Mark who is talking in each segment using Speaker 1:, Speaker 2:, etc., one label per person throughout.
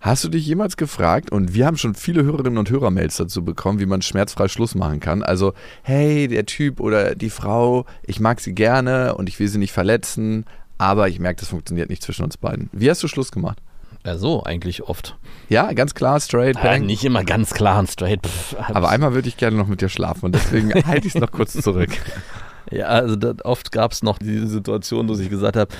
Speaker 1: Hast du dich jemals gefragt, und wir haben schon viele Hörerinnen und Hörermails dazu bekommen, wie man schmerzfrei Schluss machen kann? Also, hey, der Typ oder die Frau, ich mag sie gerne und ich will sie nicht verletzen, aber ich merke, das funktioniert nicht zwischen uns beiden. Wie hast du Schluss gemacht?
Speaker 2: Ja, so eigentlich oft.
Speaker 1: Ja, ganz klar, straight,
Speaker 2: Ja, nicht immer ganz klar und straight. Pff,
Speaker 1: aber einmal würde ich gerne noch mit dir schlafen und deswegen halte ich es noch kurz zurück.
Speaker 2: Ja, also oft gab es noch diese Situation, dass ich gesagt habe,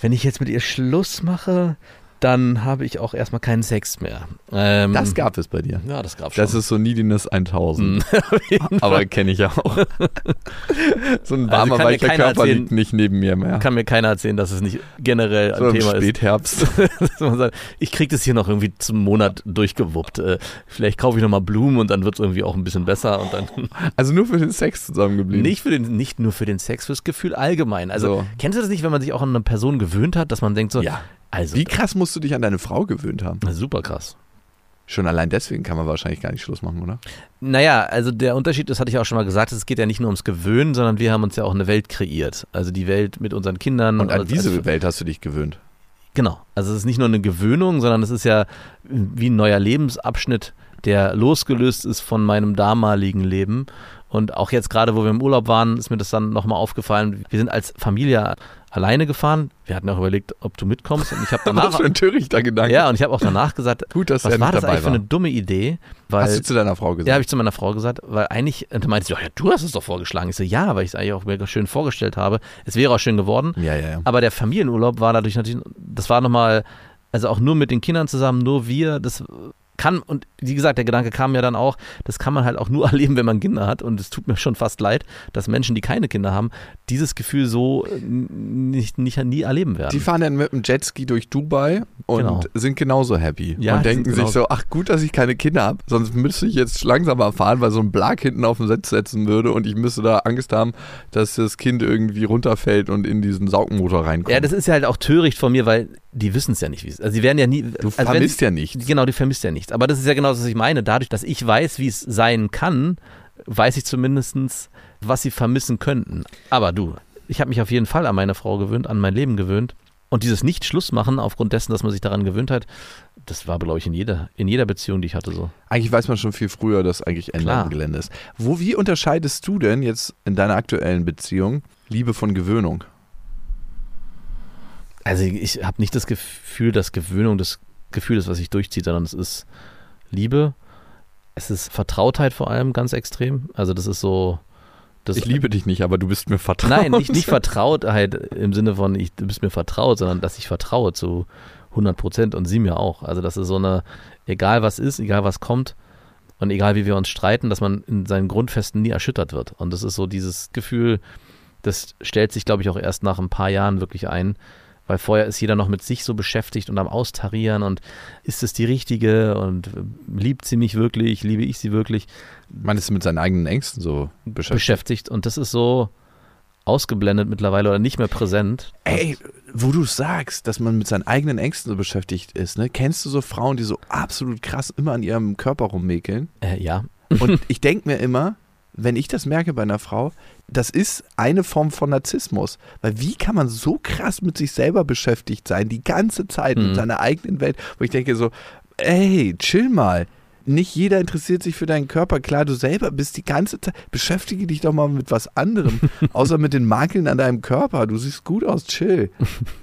Speaker 2: wenn ich jetzt mit ihr Schluss mache, dann habe ich auch erstmal keinen Sex mehr. Ähm,
Speaker 1: Das gab es bei dir.
Speaker 2: Ja, das gab schon.
Speaker 1: Das ist so Neediness 1000.
Speaker 2: Mm, auf jeden
Speaker 1: Aber kenne ich auch. so ein
Speaker 2: Also
Speaker 1: warmer,
Speaker 2: mir
Speaker 1: weicher Körper
Speaker 2: erzählen-
Speaker 1: liegt nicht neben mir mehr.
Speaker 2: kann mir keiner erzählen, dass es nicht generell
Speaker 1: so
Speaker 2: ein Thema ist.
Speaker 1: Spätherbst.
Speaker 2: Man sagt, ich kriege das hier noch irgendwie zum Monat durchgewuppt. Äh, vielleicht kaufe ich nochmal Blumen und dann wird es irgendwie auch ein bisschen besser und dann
Speaker 1: Also nur für den Sex zusammengeblieben.
Speaker 2: Nicht, für den, nicht nur für den Sex, fürs Gefühl allgemein. Also,
Speaker 1: So.
Speaker 2: kennst du das nicht, wenn man sich auch an eine Person gewöhnt hat, dass man denkt so,
Speaker 1: Ja.
Speaker 2: Also,
Speaker 1: Wie krass musst du dich an deine Frau gewöhnt haben?
Speaker 2: super krass.
Speaker 1: Schon allein deswegen kann man wahrscheinlich gar nicht Schluss machen, oder?
Speaker 2: Naja, also der Unterschied, das hatte ich auch schon mal gesagt, es geht ja nicht nur ums Gewöhnen, sondern wir haben uns ja auch eine Welt kreiert. Also die Welt mit unseren Kindern.
Speaker 1: Und an diese
Speaker 2: als,
Speaker 1: Welt hast du dich gewöhnt.
Speaker 2: Genau. Also es ist nicht nur eine Gewöhnung, sondern es ist ja wie ein neuer Lebensabschnitt, der losgelöst ist von meinem damaligen Leben. Und auch jetzt gerade, wo wir im Urlaub waren, ist mir das dann nochmal aufgefallen. Wir sind als Familie alleine gefahren. Wir hatten auch überlegt, ob du mitkommst. Und ich habe
Speaker 1: Was
Speaker 2: danach,
Speaker 1: für ein törichter Gedanke.
Speaker 2: ja, und ich habe auch danach gesagt,
Speaker 1: Gut, dass
Speaker 2: was war das eigentlich für
Speaker 1: war.
Speaker 2: eine dumme Idee? Weil,
Speaker 1: Hast du zu deiner Frau gesagt?
Speaker 2: ja, habe ich zu meiner Frau gesagt, weil eigentlich, und du meinte sie, ja, du hast es doch vorgeschlagen. Ich so, ja, weil ich es eigentlich auch mir schön vorgestellt habe. Es wäre auch schön geworden.
Speaker 1: ja, ja, ja.
Speaker 2: Aber der Familienurlaub war dadurch natürlich, das war nochmal, also auch nur mit den Kindern zusammen, nur wir, das kann, und wie gesagt, der Gedanke kam ja dann auch, das kann man halt auch nur erleben, wenn man Kinder hat. Und es tut mir schon fast leid, dass Menschen, die keine Kinder haben, dieses Gefühl so äh, nicht, nicht nie erleben werden.
Speaker 1: Die fahren dann mit dem Jetski durch Dubai und
Speaker 2: Genau.
Speaker 1: sind genauso happy.
Speaker 2: Ja,
Speaker 1: und denken sich so, ach gut, dass ich keine Kinder habe, sonst müsste ich jetzt langsamer fahren, weil so ein Blag hinten auf den Sitz setzen würde und ich müsste da Angst haben, dass das Kind irgendwie runterfällt und in diesen Saugmotor reinkommt.
Speaker 2: ja, das ist ja halt auch töricht von mir, weil die wissen es ja nicht, wie es Also die werden ja nie.
Speaker 1: du
Speaker 2: also wenn-
Speaker 1: vermisst ja nichts.
Speaker 2: Genau, die vermisst ja nichts. Aber das ist ja genau das, was ich meine. Dadurch, dass ich weiß, wie es sein kann, weiß ich zumindest, was sie vermissen könnten. Aber du, ich habe mich auf jeden Fall an meine Frau gewöhnt, an mein Leben gewöhnt. Und dieses Nicht-Schluss-Machen aufgrund dessen, dass man sich daran gewöhnt hat, das war, glaube ich, in jeder, in jeder Beziehung, die ich hatte, so.
Speaker 1: Eigentlich weiß man schon viel früher, dass eigentlich Ende am Gelände ist. Wo, wie unterscheidest du denn jetzt in deiner aktuellen Beziehung Liebe von Gewöhnung?
Speaker 2: Also ich habe nicht das Gefühl, dass Gewöhnung das Gefühl ist, was sich durchzieht, sondern es ist Liebe. Es ist Vertrautheit vor allem ganz extrem. Also das ist so. Das
Speaker 1: ich liebe dich nicht, aber du bist mir vertraut.
Speaker 2: Nein, nicht, nicht Vertrautheit im Sinne von, ich, du bist mir vertraut, sondern dass ich vertraue zu 100 Prozent und sie mir auch. Also, das ist so eine, egal was ist, egal was kommt und egal wie wir uns streiten, dass man in seinen Grundfesten nie erschüttert wird. Und das ist so dieses Gefühl, das stellt sich, glaube ich, auch erst nach ein paar Jahren wirklich ein. Weil vorher ist jeder noch mit sich so beschäftigt und am Austarieren und ist es die richtige und liebt sie mich wirklich, liebe ich sie wirklich
Speaker 1: Man ist mit seinen eigenen Ängsten so beschäftigt.
Speaker 2: beschäftigt und das ist so ausgeblendet mittlerweile oder nicht mehr präsent.
Speaker 1: Ey, wo du sagst, dass man mit seinen eigenen Ängsten so beschäftigt ist, ne? Kennst du so Frauen, die so absolut krass immer an ihrem Körper rummäkeln?
Speaker 2: Äh, ja.
Speaker 1: Und ich denke mir immer, wenn ich das merke bei einer Frau, das ist eine Form von Narzissmus. Weil wie kann man so krass mit sich selber beschäftigt sein, die ganze Zeit mit
Speaker 2: Mhm.
Speaker 1: seiner eigenen Welt, wo ich denke so, ey, chill mal. Nicht jeder interessiert sich für deinen Körper. Klar, du selber bist die ganze Zeit. Beschäftige dich doch mal mit was anderem. außer mit den Makeln an deinem Körper. Du siehst gut aus, chill.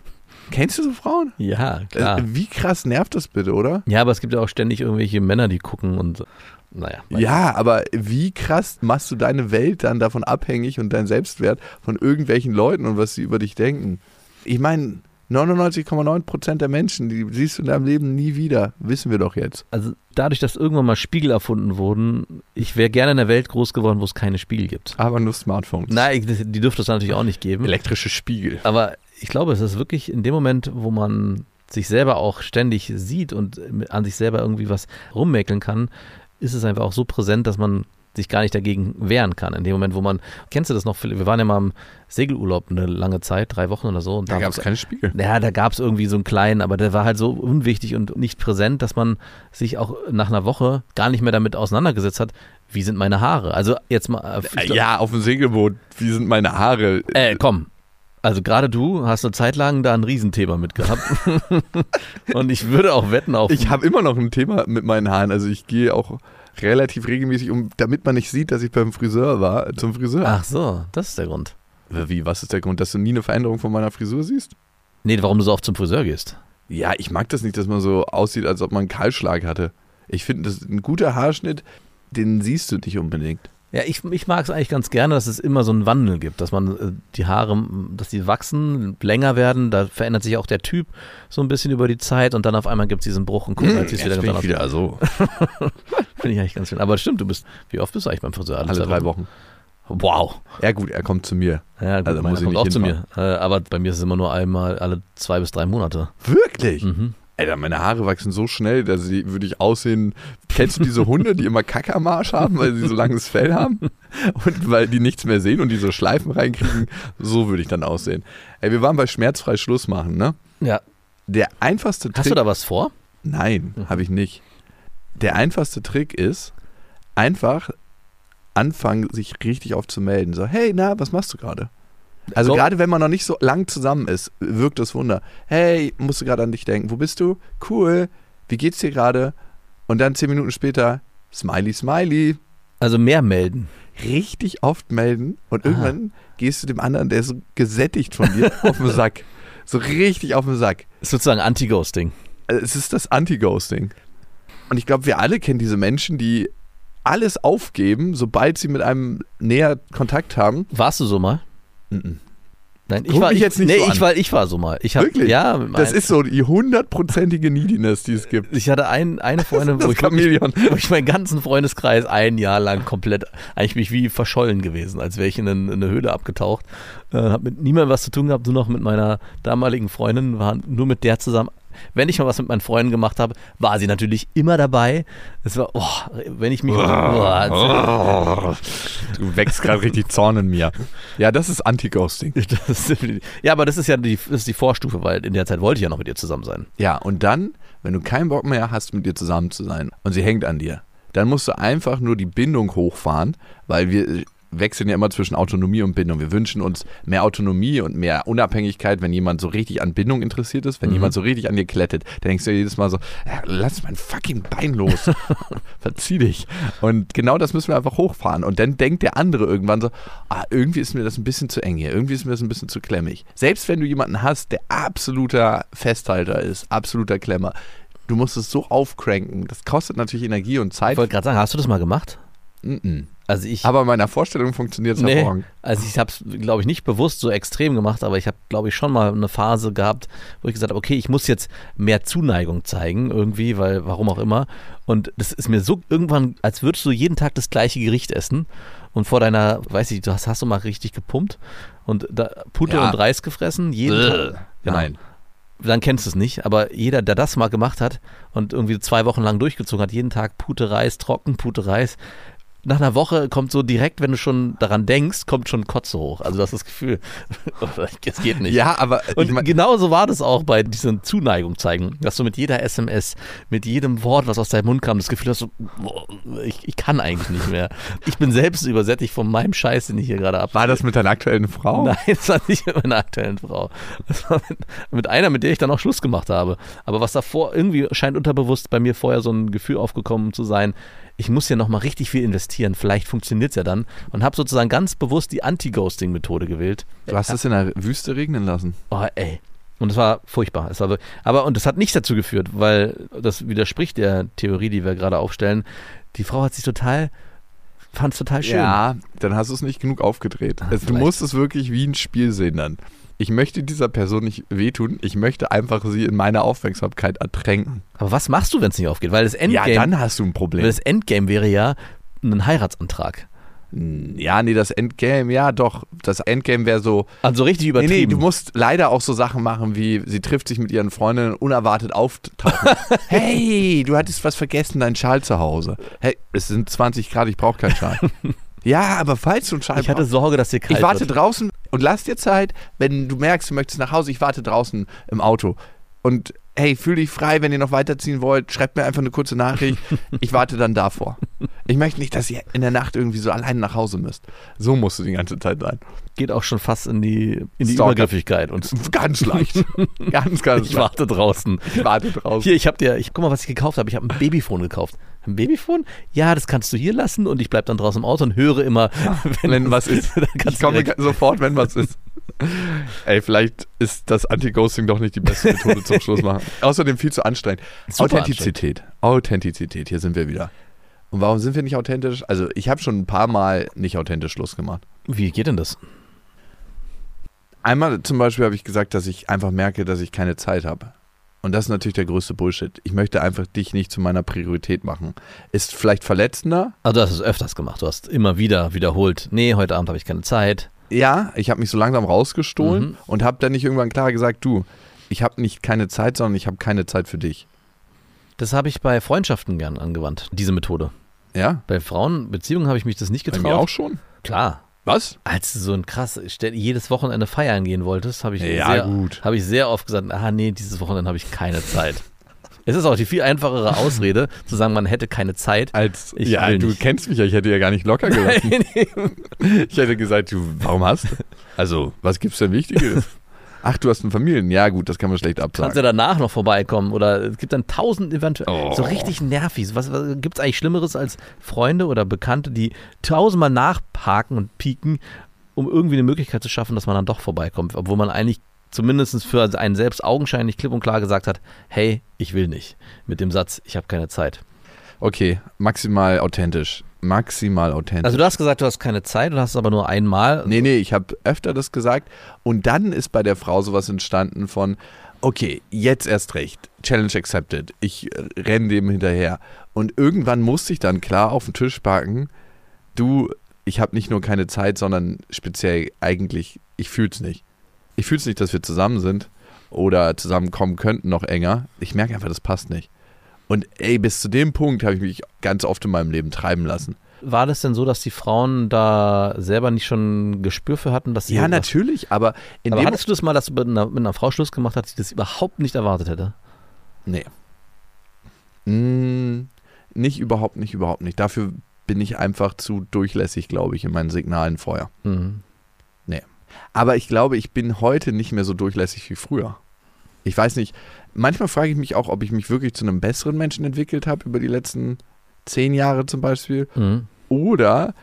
Speaker 1: Kennst du so Frauen?
Speaker 2: Ja, klar.
Speaker 1: Äh, Wie krass nervt das bitte, oder?
Speaker 2: Ja, aber es gibt ja auch ständig irgendwelche Männer, die gucken und naja.
Speaker 1: Ja, aber wie krass machst du deine Welt dann davon abhängig und dein Selbstwert von irgendwelchen Leuten und was sie über dich denken? Ich meine, 99,9 Prozent der Menschen, die siehst du in deinem Leben nie wieder, wissen wir doch jetzt.
Speaker 2: Also dadurch, dass irgendwann mal Spiegel erfunden wurden, ich wäre gerne in einer Welt groß geworden, wo es keine Spiegel gibt.
Speaker 1: Aber nur Smartphones.
Speaker 2: Nein, die dürfte es natürlich auch nicht geben.
Speaker 1: Elektrische Spiegel.
Speaker 2: Aber ich glaube, es ist wirklich in dem Moment, wo man sich selber auch ständig sieht und an sich selber irgendwie was rummäkeln kann, ist es einfach auch so präsent, dass man sich gar nicht dagegen wehren kann. In dem Moment, wo man, kennst du das noch, wir waren ja mal im Segelurlaub eine lange Zeit, drei Wochen oder so. Und
Speaker 1: Da gab es keine Spiegel.
Speaker 2: ja, da gab es irgendwie so einen kleinen, aber der war halt so unwichtig und nicht präsent, dass man sich auch nach einer Woche gar nicht mehr damit auseinandergesetzt hat, wie sind meine Haare. Also jetzt mal. glaub-
Speaker 1: Ja, auf dem Segelboot, wie sind meine Haare?
Speaker 2: Äh, komm. Also gerade du hast eine Zeit lang da ein Riesenthema mit gehabt. und ich würde auch wetten auf.
Speaker 1: Ich habe immer noch ein Thema mit meinen Haaren. Also ich gehe auch relativ regelmäßig um, damit man nicht sieht, dass ich beim Friseur war, zum Friseur.
Speaker 2: Ach so, das ist der Grund.
Speaker 1: Wie, was ist der Grund, dass du nie eine Veränderung von meiner Frisur siehst?
Speaker 2: Nee, warum du so oft zum Friseur gehst.
Speaker 1: Ja, ich mag das nicht, dass man so aussieht, als ob man einen Kahlschlag hatte. Ich finde, das ist ein guter Haarschnitt, den siehst du nicht unbedingt.
Speaker 2: Ja, ich, ich mag es eigentlich ganz gerne, dass es immer so einen Wandel gibt, dass man äh, die Haare, dass die wachsen, länger werden, da verändert sich auch der Typ so ein bisschen über die Zeit und dann auf einmal gibt es diesen Bruch und guck, du
Speaker 1: Jetzt
Speaker 2: wieder
Speaker 1: bin ich wieder so.
Speaker 2: Finde ich eigentlich ganz schön. Aber stimmt, du bist, wie oft bist du eigentlich beim Friseur?
Speaker 1: Alle drei Wochen.
Speaker 2: Wow.
Speaker 1: Ja gut, er kommt zu mir.
Speaker 2: Ja, gut,
Speaker 1: Also muss ich
Speaker 2: kommt auch zu mir. Äh, aber bei mir ist es immer nur einmal alle zwei bis drei Monate.
Speaker 1: Wirklich?
Speaker 2: Mhm.
Speaker 1: Alter, meine Haare wachsen so schnell, dass sie, würde ich aussehen. Kennst du diese Hunde, die immer Kack am Arsch haben, weil sie so langes Fell haben? Und weil die nichts mehr sehen und die so Schleifen reinkriegen? So würde ich dann aussehen. Ey, wir waren bei schmerzfrei Schluss machen, ne?
Speaker 2: Ja.
Speaker 1: Der einfachste Trick.
Speaker 2: Hast du da was vor?
Speaker 1: Nein, habe ich nicht. Der einfachste Trick ist, einfach anfangen, sich richtig oft zu melden. So, hey, na, was machst du gerade? Also
Speaker 2: So.
Speaker 1: gerade wenn man noch nicht so lang zusammen ist, wirkt das Wunder. Hey, musst du gerade an dich denken. Wo bist du? Cool. Wie geht's dir gerade? Und dann zehn Minuten später, Smiley, Smiley.
Speaker 2: Also mehr melden.
Speaker 1: Richtig oft melden und
Speaker 2: Aha.
Speaker 1: irgendwann gehst du dem anderen, der ist so gesättigt von dir, auf den Sack. So richtig auf den Sack.
Speaker 2: Ist sozusagen Anti-Ghosting.
Speaker 1: Also es ist das Anti-Ghosting. Und ich glaube, wir alle kennen diese Menschen, die alles aufgeben, sobald sie mit einem näher Kontakt haben.
Speaker 2: Warst du so mal?
Speaker 1: Mhm.
Speaker 2: Nein, ich war
Speaker 1: mich
Speaker 2: ich,
Speaker 1: jetzt nicht
Speaker 2: nee,
Speaker 1: so
Speaker 2: ich
Speaker 1: an.
Speaker 2: war ich war so mal. Ich hab,
Speaker 1: Wirklich?
Speaker 2: Ja,
Speaker 1: Das ist so die hundertprozentige Neediness, die es gibt.
Speaker 2: ich hatte ein, eine Freundin, wo ich, wo ich meinen ganzen Freundeskreis ein Jahr lang komplett, eigentlich bin ich wie verschollen gewesen, als wäre ich in eine, in eine Höhle abgetaucht. Äh, hab mit niemandem was zu tun gehabt, nur noch mit meiner damaligen Freundin, war nur mit der zusammen. Wenn ich mal was mit meinen Freunden gemacht habe, war sie natürlich immer dabei. Es war, oh, wenn ich mich. Oh,
Speaker 1: Du wächst gerade richtig Zorn in mir. Ja, das ist Anti-Ghosting.
Speaker 2: ja, aber das ist ja die, das ist die Vorstufe, weil in der Zeit wollte ich ja noch mit ihr zusammen sein.
Speaker 1: Ja, und dann, wenn du keinen Bock mehr hast, mit dir zusammen zu sein und sie hängt an dir, dann musst du einfach nur die Bindung hochfahren, weil wir wechseln ja immer zwischen Autonomie und Bindung. Wir wünschen uns mehr Autonomie und mehr Unabhängigkeit, wenn jemand so richtig an Bindung interessiert ist, wenn
Speaker 2: Mhm.
Speaker 1: jemand so richtig an dir klettet. Dann denkst du dir jedes Mal so, ja, lass mein fucking Bein los. Verzieh dich. Und genau das müssen wir einfach hochfahren. Und dann denkt der andere irgendwann so, ah, irgendwie ist mir das ein bisschen zu eng hier, irgendwie ist mir das ein bisschen zu klemmig. Selbst wenn du jemanden hast, der absoluter Festhalter ist, absoluter Klemmer, du musst es so aufcranken. Das kostet natürlich Energie und
Speaker 2: Ich
Speaker 1: Zeit.
Speaker 2: wollte gerade sagen, hast du das mal gemacht?
Speaker 1: Mm-mm.
Speaker 2: Also ich.
Speaker 1: Aber in meiner Vorstellung funktioniert es
Speaker 2: Nee,
Speaker 1: hervorragend.
Speaker 2: also ich habe es, glaube ich, nicht bewusst so extrem gemacht, aber ich habe, glaube ich, schon mal eine Phase gehabt, wo ich gesagt habe, okay, ich muss jetzt mehr Zuneigung zeigen irgendwie, weil warum auch immer. Und das ist mir so irgendwann, als würdest du jeden Tag das gleiche Gericht essen und vor deiner, weiß ich, du hast, hast du mal richtig gepumpt und da Pute
Speaker 1: Ja.
Speaker 2: und Reis gefressen, jeden Tag. Genau.
Speaker 1: Nein.
Speaker 2: Dann kennst du es nicht, aber jeder, der das mal gemacht hat und irgendwie zwei Wochen lang durchgezogen hat, jeden Tag Pute Reis, trocken Pute Reis, nach einer Woche kommt so direkt, wenn du schon daran denkst, kommt schon Kotze hoch. Also das ist das Gefühl, es geht nicht.
Speaker 1: Ja, aber
Speaker 2: Und
Speaker 1: ich mein,
Speaker 2: genauso war das auch bei diesen Zuneigung zeigen, dass du mit jeder SMS, mit jedem Wort, was aus deinem Mund kam, das Gefühl hast, so, ich, ich kann eigentlich nicht mehr. Ich bin selbst übersättigt von meinem Scheiß, den ich hier gerade ab.
Speaker 1: war das mit deiner aktuellen Frau?
Speaker 2: Nein, das war nicht mit meiner aktuellen Frau. Das war mit, mit einer, mit der ich dann auch Schluss gemacht habe. Aber was davor, irgendwie scheint unterbewusst bei mir vorher so ein Gefühl aufgekommen zu sein, ich muss hier nochmal richtig viel investieren, vielleicht funktioniert es ja dann. Und habe sozusagen ganz bewusst die Anti-Ghosting-Methode gewählt.
Speaker 1: Du hast es in der Wüste regnen lassen.
Speaker 2: Oh, ey. Und es war furchtbar. Es war, aber, und das hat nicht dazu geführt, weil das widerspricht der Theorie, die wir gerade aufstellen. Die Frau hat sich total, fand es total schön.
Speaker 1: Ja, dann hast du es nicht genug aufgedreht. Also, du musst es wirklich wie ein Spiel sehen dann. Ich möchte dieser Person nicht wehtun, ich möchte einfach sie in meiner Aufmerksamkeit ertränken.
Speaker 2: Aber was machst du, wenn es nicht aufgeht? Weil das Endgame,
Speaker 1: ja, dann hast du ein Problem.
Speaker 2: weil das Endgame wäre ja ein Heiratsantrag.
Speaker 1: Ja, nee, das Endgame, ja doch. Das Endgame wäre so.
Speaker 2: Also richtig
Speaker 1: Nee,
Speaker 2: übertrieben.
Speaker 1: nee, du musst leider auch so Sachen machen, wie sie trifft sich mit ihren Freundinnen unerwartet auftauchen. hey, du hattest was vergessen, dein Schal zu Hause. Hey, es sind 20 Grad, ich brauche keinen Schal. ja, aber falls du einen Schal
Speaker 2: ich hatte
Speaker 1: brauchst,
Speaker 2: Sorge, dass dir kalt
Speaker 1: ich warte
Speaker 2: wird.
Speaker 1: draußen und lass dir Zeit, wenn du merkst, du möchtest nach Hause, ich warte draußen im Auto. Und hey, fühl dich frei, wenn ihr noch weiterziehen wollt, schreibt mir einfach eine kurze Nachricht. Ich warte dann davor. Ich möchte nicht, dass ihr in der Nacht irgendwie so allein nach Hause müsst. So musst du die ganze Zeit sein.
Speaker 2: Geht auch schon fast in die, in die
Speaker 1: Stalker.
Speaker 2: Übergriffigkeit. Und
Speaker 1: Ganz leicht. ganz, ganz
Speaker 2: ich
Speaker 1: leicht.
Speaker 2: warte draußen.
Speaker 1: Ich warte draußen.
Speaker 2: Hier, ich hab dir, ich guck mal, was ich gekauft habe. Ich habe ein Babyphone gekauft. Ein Babyphone? Ja, das kannst du hier lassen und ich bleib dann draußen im Auto und höre immer,
Speaker 1: Wenn was ist.
Speaker 2: dann
Speaker 1: Ich komme
Speaker 2: direkt,
Speaker 1: sofort, wenn was ist. Ey, vielleicht ist das Anti-Ghosting doch nicht die beste Methode zum Schluss machen. Außerdem viel zu anstrengend.
Speaker 2: Super
Speaker 1: Authentizität. Authentizität, hier sind wir wieder. Und warum sind wir nicht authentisch? Also, ich habe schon ein paar Mal nicht authentisch Schluss gemacht.
Speaker 2: Wie geht denn das?
Speaker 1: Einmal zum Beispiel habe ich gesagt, dass ich einfach merke, dass ich keine Zeit habe. Und das ist natürlich der größte Bullshit. Ich möchte einfach dich nicht zu meiner Priorität machen. Ist vielleicht verletzender.
Speaker 2: Also du hast es öfters gemacht. Du hast immer wieder wiederholt, nee, heute Abend habe ich keine Zeit.
Speaker 1: Ja, ich habe mich so langsam rausgestohlen
Speaker 2: Mhm.
Speaker 1: und habe dann nicht irgendwann klar gesagt, du, ich habe nicht keine Zeit, sondern ich habe keine Zeit für dich.
Speaker 2: Das habe ich bei Freundschaften gern angewandt, diese Methode.
Speaker 1: Ja?
Speaker 2: Bei Frauenbeziehungen habe ich mich das nicht
Speaker 1: Bei
Speaker 2: getraut.
Speaker 1: mir auch schon.
Speaker 2: Klar.
Speaker 1: Was?
Speaker 2: Als du so ein krass, jedes Wochenende feiern gehen wolltest, habe ich,
Speaker 1: Ja,
Speaker 2: sehr, habe ich sehr oft gesagt, ah nee, dieses Wochenende habe ich keine Zeit. Es ist auch die viel einfachere Ausrede, zu sagen, man hätte keine Zeit.
Speaker 1: Als,
Speaker 2: Ich
Speaker 1: ja, du
Speaker 2: nicht.
Speaker 1: kennst mich ja, ich hätte ja gar nicht locker gelassen. ich hätte gesagt, du, warum hast du? Also, was gibt's denn Wichtiges? Ach, du hast eine Familie. Ja, gut, das kann man schlecht
Speaker 2: Kannst du
Speaker 1: absagen.
Speaker 2: danach noch vorbeikommen oder es gibt dann tausend eventuell
Speaker 1: Oh.
Speaker 2: so richtig nervig. Was, was gibt es eigentlich Schlimmeres als Freunde oder Bekannte, die tausendmal nachparken und pieken, um irgendwie eine Möglichkeit zu schaffen, dass man dann doch vorbeikommt, obwohl man eigentlich zumindest für einen selbst augenscheinlich klipp und klar gesagt hat, hey, ich will nicht. Mit dem Satz, ich habe keine Zeit.
Speaker 1: Okay, maximal authentisch. Maximal authentisch.
Speaker 2: Also du hast gesagt, du hast keine Zeit, du hast es aber nur einmal.
Speaker 1: Nee, nee, ich habe öfter das gesagt. Und dann ist bei der Frau sowas entstanden von, okay, jetzt erst recht. Challenge accepted. Ich renne dem hinterher. Und irgendwann musste ich dann klar auf den Tisch packen, du, ich habe nicht nur keine Zeit, sondern speziell eigentlich, ich fühl's nicht. Ich fühl's nicht, dass wir zusammen sind oder zusammenkommen könnten noch enger. Ich merke einfach, das passt nicht. Und ey, bis zu dem Punkt habe ich mich ganz oft in meinem Leben treiben lassen.
Speaker 2: War das denn so, dass die Frauen da selber nicht schon Gespür für hatten, dass sie
Speaker 1: Ja, natürlich, aber in
Speaker 2: Aber hattest du das mal, dass du mit einer, mit einer Frau Schluss gemacht hast, die das überhaupt nicht erwartet hätte?
Speaker 1: Nee. Mm, nicht, überhaupt nicht, überhaupt nicht. Dafür bin ich einfach zu durchlässig, glaube ich, in meinen Signalen vorher.
Speaker 2: Mhm.
Speaker 1: Aber ich glaube, ich bin heute nicht mehr so durchlässig wie früher. Ich weiß nicht, manchmal frage ich mich auch, ob ich mich wirklich zu einem besseren Menschen entwickelt habe über die letzten zehn Jahre zum Beispiel.
Speaker 2: Mhm.
Speaker 1: Oder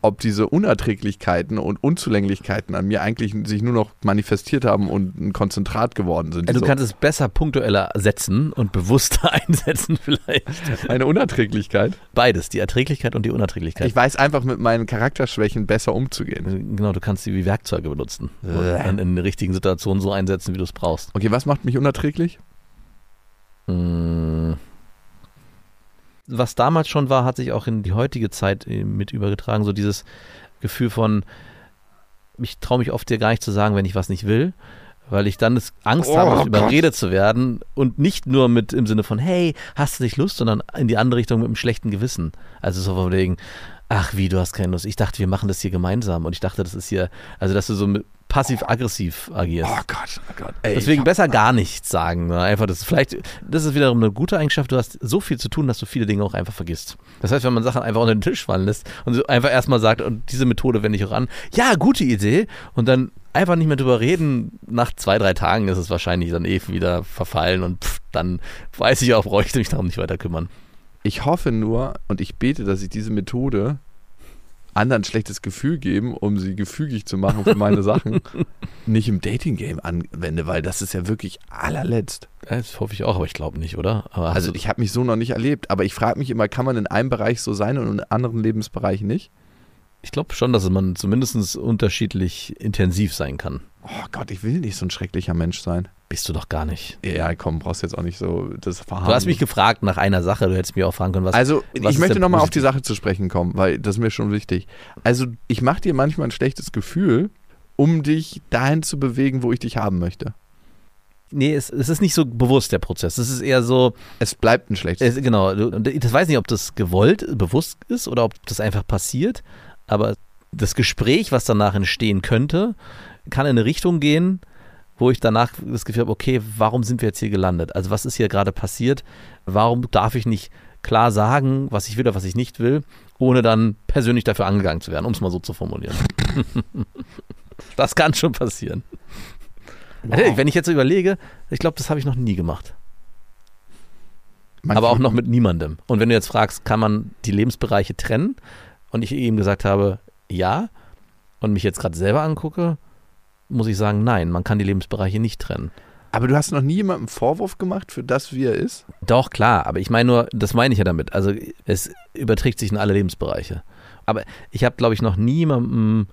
Speaker 1: ob diese Unerträglichkeiten und Unzulänglichkeiten an mir eigentlich sich nur noch manifestiert haben und ein Konzentrat geworden sind.
Speaker 2: Also du
Speaker 1: So
Speaker 2: kannst es besser punktueller setzen und bewusster einsetzen vielleicht.
Speaker 1: eine Unerträglichkeit.
Speaker 2: Beides, die Erträglichkeit und die Unerträglichkeit.
Speaker 1: Ich weiß einfach mit meinen Charakterschwächen besser umzugehen.
Speaker 2: genau, du kannst sie wie Werkzeuge benutzen. Und in den richtigen Situationen so einsetzen, wie du es brauchst.
Speaker 1: Okay, was macht mich unerträglich?
Speaker 2: Mhm. Was damals schon war, hat sich auch in die heutige Zeit äh, mit übergetragen. So dieses Gefühl von, ich traue mich oft dir gar nicht zu sagen, wenn ich was nicht will, weil ich dann das Angst
Speaker 1: Oh
Speaker 2: habe, überredet zu werden und nicht nur mit im Sinne von, hey, hast du nicht Lust, sondern in die andere Richtung mit einem schlechten Gewissen. Also so von wegen, ach wie, du hast keine Lust. Ich dachte, wir machen das hier gemeinsam und ich dachte, das ist hier, also dass du so mit passiv-aggressiv agierst.
Speaker 1: Oh Gott, oh Gott. Ey,
Speaker 2: Deswegen
Speaker 1: ich
Speaker 2: besser gar nichts sagen. Ne? Einfach das vielleicht, das ist wiederum eine gute Eigenschaft. Du hast so viel zu tun, dass du viele Dinge auch einfach vergisst. Das heißt, wenn man Sachen einfach unter den Tisch fallen lässt und so einfach erstmal sagt, und diese Methode wende ich auch an, ja, gute Idee, und dann einfach nicht mehr drüber reden, nach zwei, drei Tagen ist es wahrscheinlich dann eh wieder verfallen und pff, dann weiß ich auch, bräuchte mich darum nicht weiter kümmern.
Speaker 1: ich hoffe nur und ich bete, dass ich diese Methode anderen schlechtes Gefühl geben, um sie gefügig zu machen für meine Sachen, nicht im Dating-Game anwende, weil das ist ja wirklich allerletzt.
Speaker 2: Das hoffe ich auch, aber ich glaube nicht, oder? Aber
Speaker 1: Also ich habe mich so noch nicht erlebt, aber ich frage mich immer, kann man in einem Bereich so sein und in anderen Lebensbereichen nicht?
Speaker 2: Ich glaube schon, dass man zumindest unterschiedlich intensiv sein kann.
Speaker 1: Oh Gott, ich will nicht so ein schrecklicher Mensch sein.
Speaker 2: Bist du doch gar nicht.
Speaker 1: Ja, komm, brauchst jetzt auch nicht so das Verharren.
Speaker 2: Du hast mich gefragt nach einer Sache, du hättest mir auch fragen können, was
Speaker 1: Also,
Speaker 2: was
Speaker 1: ich möchte nochmal auf die? Sache zu sprechen kommen, weil das ist mir schon wichtig. Also, ich mache dir manchmal ein schlechtes Gefühl, um dich dahin zu bewegen, wo ich dich haben möchte.
Speaker 2: Nee, es, es ist nicht so bewusst, der Prozess. Es ist eher so,
Speaker 1: Es bleibt ein schlechtes
Speaker 2: es, genau, ich weiß nicht, ob das gewollt, bewusst ist oder ob das einfach passiert, aber das Gespräch, was danach entstehen könnte, kann in eine Richtung gehen, wo ich danach das Gefühl habe, okay, warum sind wir jetzt hier gelandet? Also was ist hier gerade passiert? Warum darf ich nicht klar sagen, was ich will oder was ich nicht will, ohne dann persönlich dafür angegangen zu werden, um es mal so zu formulieren. das kann schon passieren. Also, Wenn ich jetzt so überlege, ich glaube, das habe ich noch nie gemacht.
Speaker 1: Manchmal-
Speaker 2: Aber auch noch mit niemandem. Und wenn du jetzt fragst, kann man die Lebensbereiche trennen? Und ich ihm gesagt habe, ja, und mich jetzt gerade selber angucke, muss ich sagen, nein, man kann die Lebensbereiche nicht trennen.
Speaker 1: Aber du hast noch nie jemandem Vorwurf gemacht für das, wie er ist?
Speaker 2: Doch, klar, aber ich meine nur, das meine ich ja damit. Also es überträgt sich in alle Lebensbereiche. Aber ich habe, glaube ich, noch niemandem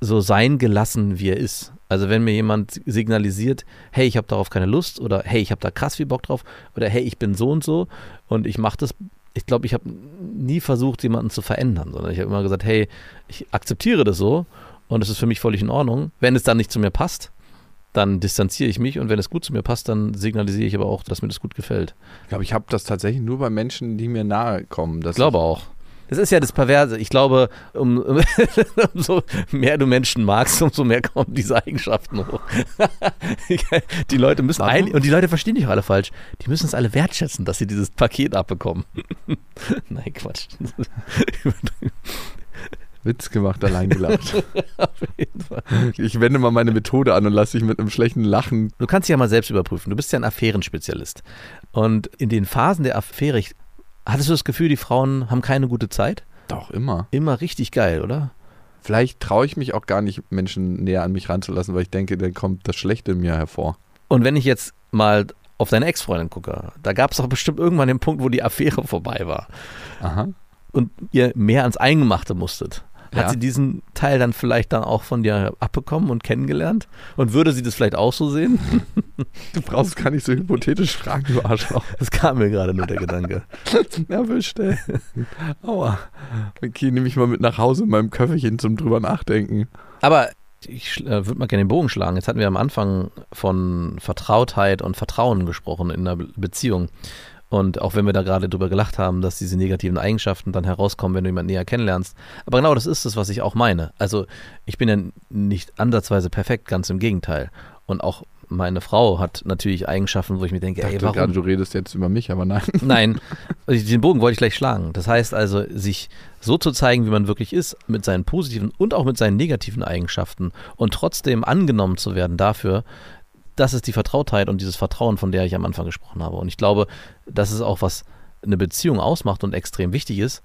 Speaker 2: so sein gelassen, wie er ist. Also wenn mir jemand signalisiert, hey, ich habe darauf keine Lust oder hey, ich habe da krass viel Bock drauf oder hey, ich bin so und so und ich mache das. Ich glaube, ich habe nie versucht, jemanden zu verändern, sondern ich habe immer gesagt, hey, ich akzeptiere das so und es ist für mich völlig in Ordnung. Wenn es dann nicht zu mir passt, dann distanziere ich mich und wenn es gut zu mir passt, dann signalisiere ich aber auch, dass mir das gut gefällt.
Speaker 1: Ich glaube, ich habe das tatsächlich nur bei Menschen, die mir nahe kommen.
Speaker 2: Ich glaube auch. Das ist ja das Perverse. Ich glaube, um, umso mehr du Menschen magst, umso mehr kommen diese Eigenschaften hoch. die Leute müssen ein, und die Leute verstehen dich auch alle falsch. Die müssen es alle wertschätzen, dass sie dieses Paket abbekommen. Nein, Quatsch.
Speaker 1: Witz gemacht, allein gelacht.
Speaker 2: Auf jeden Fall.
Speaker 1: ich wende mal meine Methode an und lasse dich mit einem schlechten Lachen.
Speaker 2: Du kannst dich ja mal selbst überprüfen. Du bist ja ein Affärenspezialist. Und in den Phasen der Affäre, ich, hattest du das Gefühl, die Frauen haben keine gute Zeit?
Speaker 1: Doch, immer.
Speaker 2: Immer richtig geil, oder?
Speaker 1: Vielleicht traue ich mich auch gar nicht, Menschen näher an mich ranzulassen, weil ich denke, dann kommt das Schlechte in mir hervor.
Speaker 2: Und wenn ich jetzt mal auf deine Ex-Freundin gucke, da gab es doch bestimmt irgendwann den Punkt, wo die Affäre vorbei war
Speaker 1: Aha.
Speaker 2: und ihr mehr ans Eingemachte musstet. Hat
Speaker 1: Ja.
Speaker 2: sie diesen Teil dann vielleicht dann auch von dir abbekommen und kennengelernt? Und würde sie das vielleicht auch so sehen?
Speaker 1: Du brauchst gar nicht so hypothetisch fragen, du Arschloch.
Speaker 2: Das kam mir gerade nur der Gedanke.
Speaker 1: Erwischt, ey. Aua. Okay, nehme ich mal mit nach Hause in meinem Köfferchen zum drüber nachdenken.
Speaker 2: Aber ich äh, würde mal gerne den Bogen schlagen. Jetzt hatten wir am Anfang von Vertrautheit und Vertrauen gesprochen in einer Be Beziehung. Und auch wenn wir da gerade drüber gelacht haben, dass diese negativen Eigenschaften dann herauskommen, wenn du jemanden näher kennenlernst. Aber genau das ist es, was ich auch meine. Also ich bin ja nicht ansatzweise perfekt, ganz im Gegenteil. Und auch meine Frau hat natürlich Eigenschaften, wo ich mir denke,
Speaker 1: Ich
Speaker 2: ey, warum?
Speaker 1: gerade, du redest jetzt über mich, aber nein.
Speaker 2: Nein, also den Bogen wollte ich gleich schlagen. Das heißt also, sich so zu zeigen, wie man wirklich ist, mit seinen positiven und auch mit seinen negativen Eigenschaften und trotzdem angenommen zu werden dafür, das ist die Vertrautheit und dieses Vertrauen, von der ich am Anfang gesprochen habe. Und ich glaube, das ist auch, was eine Beziehung ausmacht und extrem wichtig ist.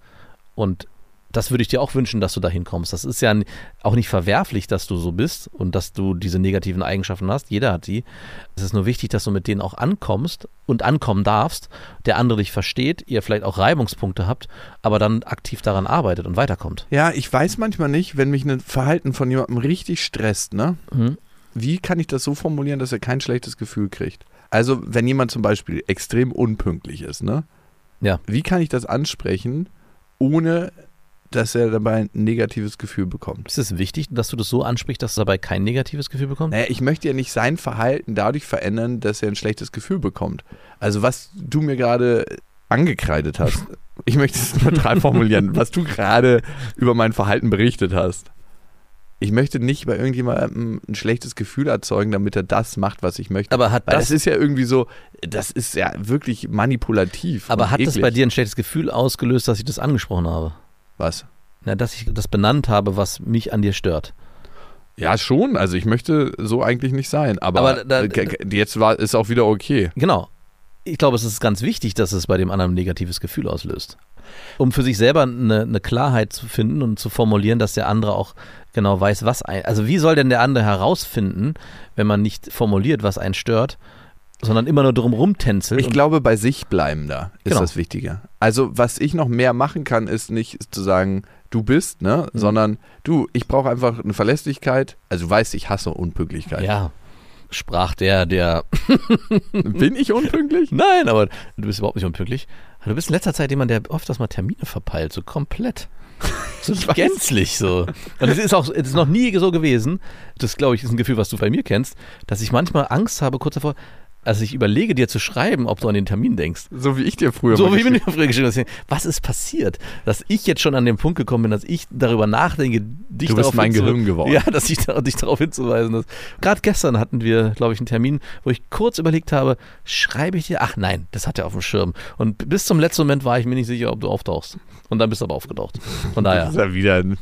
Speaker 2: Und das würde ich dir auch wünschen, dass du dahin kommst. Das ist ja auch nicht verwerflich, dass du so bist und dass du diese negativen Eigenschaften hast. Jeder hat die. Es ist nur wichtig, dass du mit denen auch ankommst und ankommen darfst, der andere dich versteht, ihr vielleicht auch Reibungspunkte habt, aber dann aktiv daran arbeitet und weiterkommt.
Speaker 1: Ja, ich weiß manchmal nicht, wenn mich ein Verhalten von jemandem richtig stresst, ne?
Speaker 2: Mhm.
Speaker 1: Wie kann ich das so formulieren, dass er kein schlechtes Gefühl kriegt? Also, wenn jemand zum Beispiel extrem unpünktlich ist, ne?
Speaker 2: Ja.
Speaker 1: Wie kann ich das ansprechen, ohne dass er dabei ein negatives Gefühl bekommt?
Speaker 2: Ist es wichtig, dass du das so ansprichst, dass du dabei kein negatives Gefühl bekommst?
Speaker 1: Naja, ich möchte ja nicht sein Verhalten dadurch verändern, dass er ein schlechtes Gefühl bekommt. Also, was du mir gerade angekreidet hast, ich möchte es neutral formulieren, was du gerade über mein Verhalten berichtet hast. Ich möchte nicht bei irgendjemandem ein schlechtes Gefühl erzeugen, damit er das macht, was ich möchte.
Speaker 2: Aber hat
Speaker 1: Weil
Speaker 2: das,
Speaker 1: das ist ja irgendwie so, das ist ja wirklich manipulativ.
Speaker 2: aber hat das
Speaker 1: eklig.
Speaker 2: bei dir ein schlechtes Gefühl ausgelöst, dass ich das angesprochen habe?
Speaker 1: was?
Speaker 2: Na, dass ich das benannt habe, was mich an dir stört.
Speaker 1: Ja, schon. Also ich möchte so eigentlich nicht sein. Aber,
Speaker 2: Aber da-
Speaker 1: äh, jetzt war ist auch wieder okay.
Speaker 2: Genau. Ich glaube, es ist ganz wichtig, dass es bei dem anderen ein negatives Gefühl auslöst. Um für sich selber eine, eine Klarheit zu finden und zu formulieren, dass der andere auch genau weiß, was ein. Also, wie soll denn der andere herausfinden, wenn man nicht formuliert, was einen stört, sondern immer nur drum rumtänzelt.
Speaker 1: Ich glaube, bei sich bleiben da ist
Speaker 2: Genau.
Speaker 1: das Wichtige. Also, was ich noch mehr machen kann, ist nicht zu sagen, du bist, ne,
Speaker 2: Mhm.
Speaker 1: sondern du, ich brauche einfach eine Verlässlichkeit. Also, du weißt, ich hasse Unpünktlichkeit.
Speaker 2: ja, sprach der, der
Speaker 1: Bin ich unpünktlich?
Speaker 2: Nein, aber du bist überhaupt nicht unpünktlich. Du bist in letzter Zeit jemand, der öfters mal Termine verpeilt, so komplett. So gänzlich so. Und es ist auch, es ist noch nie so gewesen, das glaube ich ist ein Gefühl, was du bei mir kennst, dass ich manchmal Angst habe, kurz davor, als ich überlege, dir zu schreiben, ob du an den Termin denkst.
Speaker 1: So wie ich dir früher
Speaker 2: So wie ich mir früher geschrieben habe, was ist passiert? Dass ich jetzt schon an den Punkt gekommen bin, dass ich darüber nachdenke, dich
Speaker 1: Du bist
Speaker 2: darauf
Speaker 1: mein Gehirn geworden.
Speaker 2: Ja, dass ich da, dich darauf hinzuweisen. Dass, gerade gestern hatten wir, glaube ich, einen Termin, wo ich kurz überlegt habe, schreibe ich dir? Ach nein, das hat er auf dem Schirm. Und bis zum letzten Moment war ich mir nicht sicher, ob du auftauchst. Und dann bist du aber aufgetaucht. Von
Speaker 1: Das
Speaker 2: daher.
Speaker 1: ist ja wieder ein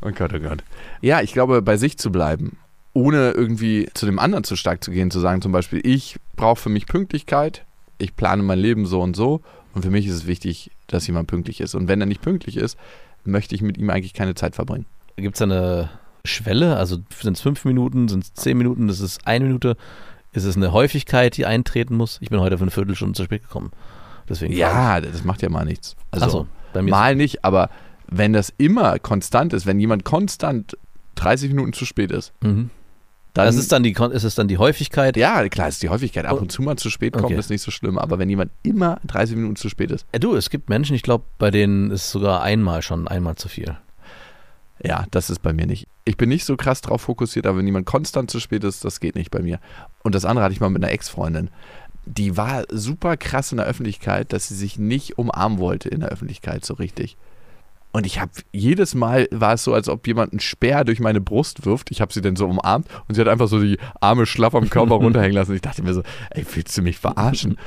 Speaker 1: Oh Gott, oh Gott. Ja, ich glaube, bei sich zu bleiben, ohne irgendwie zu dem anderen zu stark zu gehen, zu sagen zum Beispiel, ich brauche für mich Pünktlichkeit, ich plane mein Leben so und so und für mich ist es wichtig, dass jemand pünktlich ist. Und wenn er nicht pünktlich ist, möchte ich mit ihm eigentlich keine Zeit verbringen.
Speaker 2: Gibt es da eine Schwelle? Also sind es fünf Minuten, sind es zehn Minuten, ist es eine Minute? Ist es eine Häufigkeit, die eintreten muss? Ich bin heute für eine Viertelstunde zu spät gekommen. Deswegen
Speaker 1: Ja, das macht ja mal nichts. Also
Speaker 2: Achso, bei mir
Speaker 1: mal nicht, aber wenn das immer konstant ist, wenn jemand konstant 30 Minuten zu spät ist,
Speaker 2: Mhm.
Speaker 1: Dann
Speaker 2: das ist dann die, ist es dann die Häufigkeit?
Speaker 1: ja, klar, ist die Häufigkeit. Ab und zu mal zu spät kommt,
Speaker 2: Okay.
Speaker 1: ist nicht so schlimm. Aber wenn jemand immer 30 Minuten zu spät ist,
Speaker 2: Äh, Du, es gibt Menschen, ich glaube, bei denen ist sogar einmal schon einmal zu viel.
Speaker 1: Ja, das ist bei mir nicht. Ich bin nicht so krass drauf fokussiert, aber wenn jemand konstant zu spät ist, das geht nicht bei mir. Und das andere hatte ich mal mit einer Ex-Freundin. Die war super krass in der Öffentlichkeit, dass sie sich nicht umarmen wollte in der Öffentlichkeit so richtig. Und ich habe jedes Mal war es so, als ob jemand einen Speer durch meine Brust wirft. Ich habe sie dann so umarmt und sie hat einfach so die Arme schlaff am Körper runterhängen lassen. Ich dachte mir so, ey, willst du mich verarschen?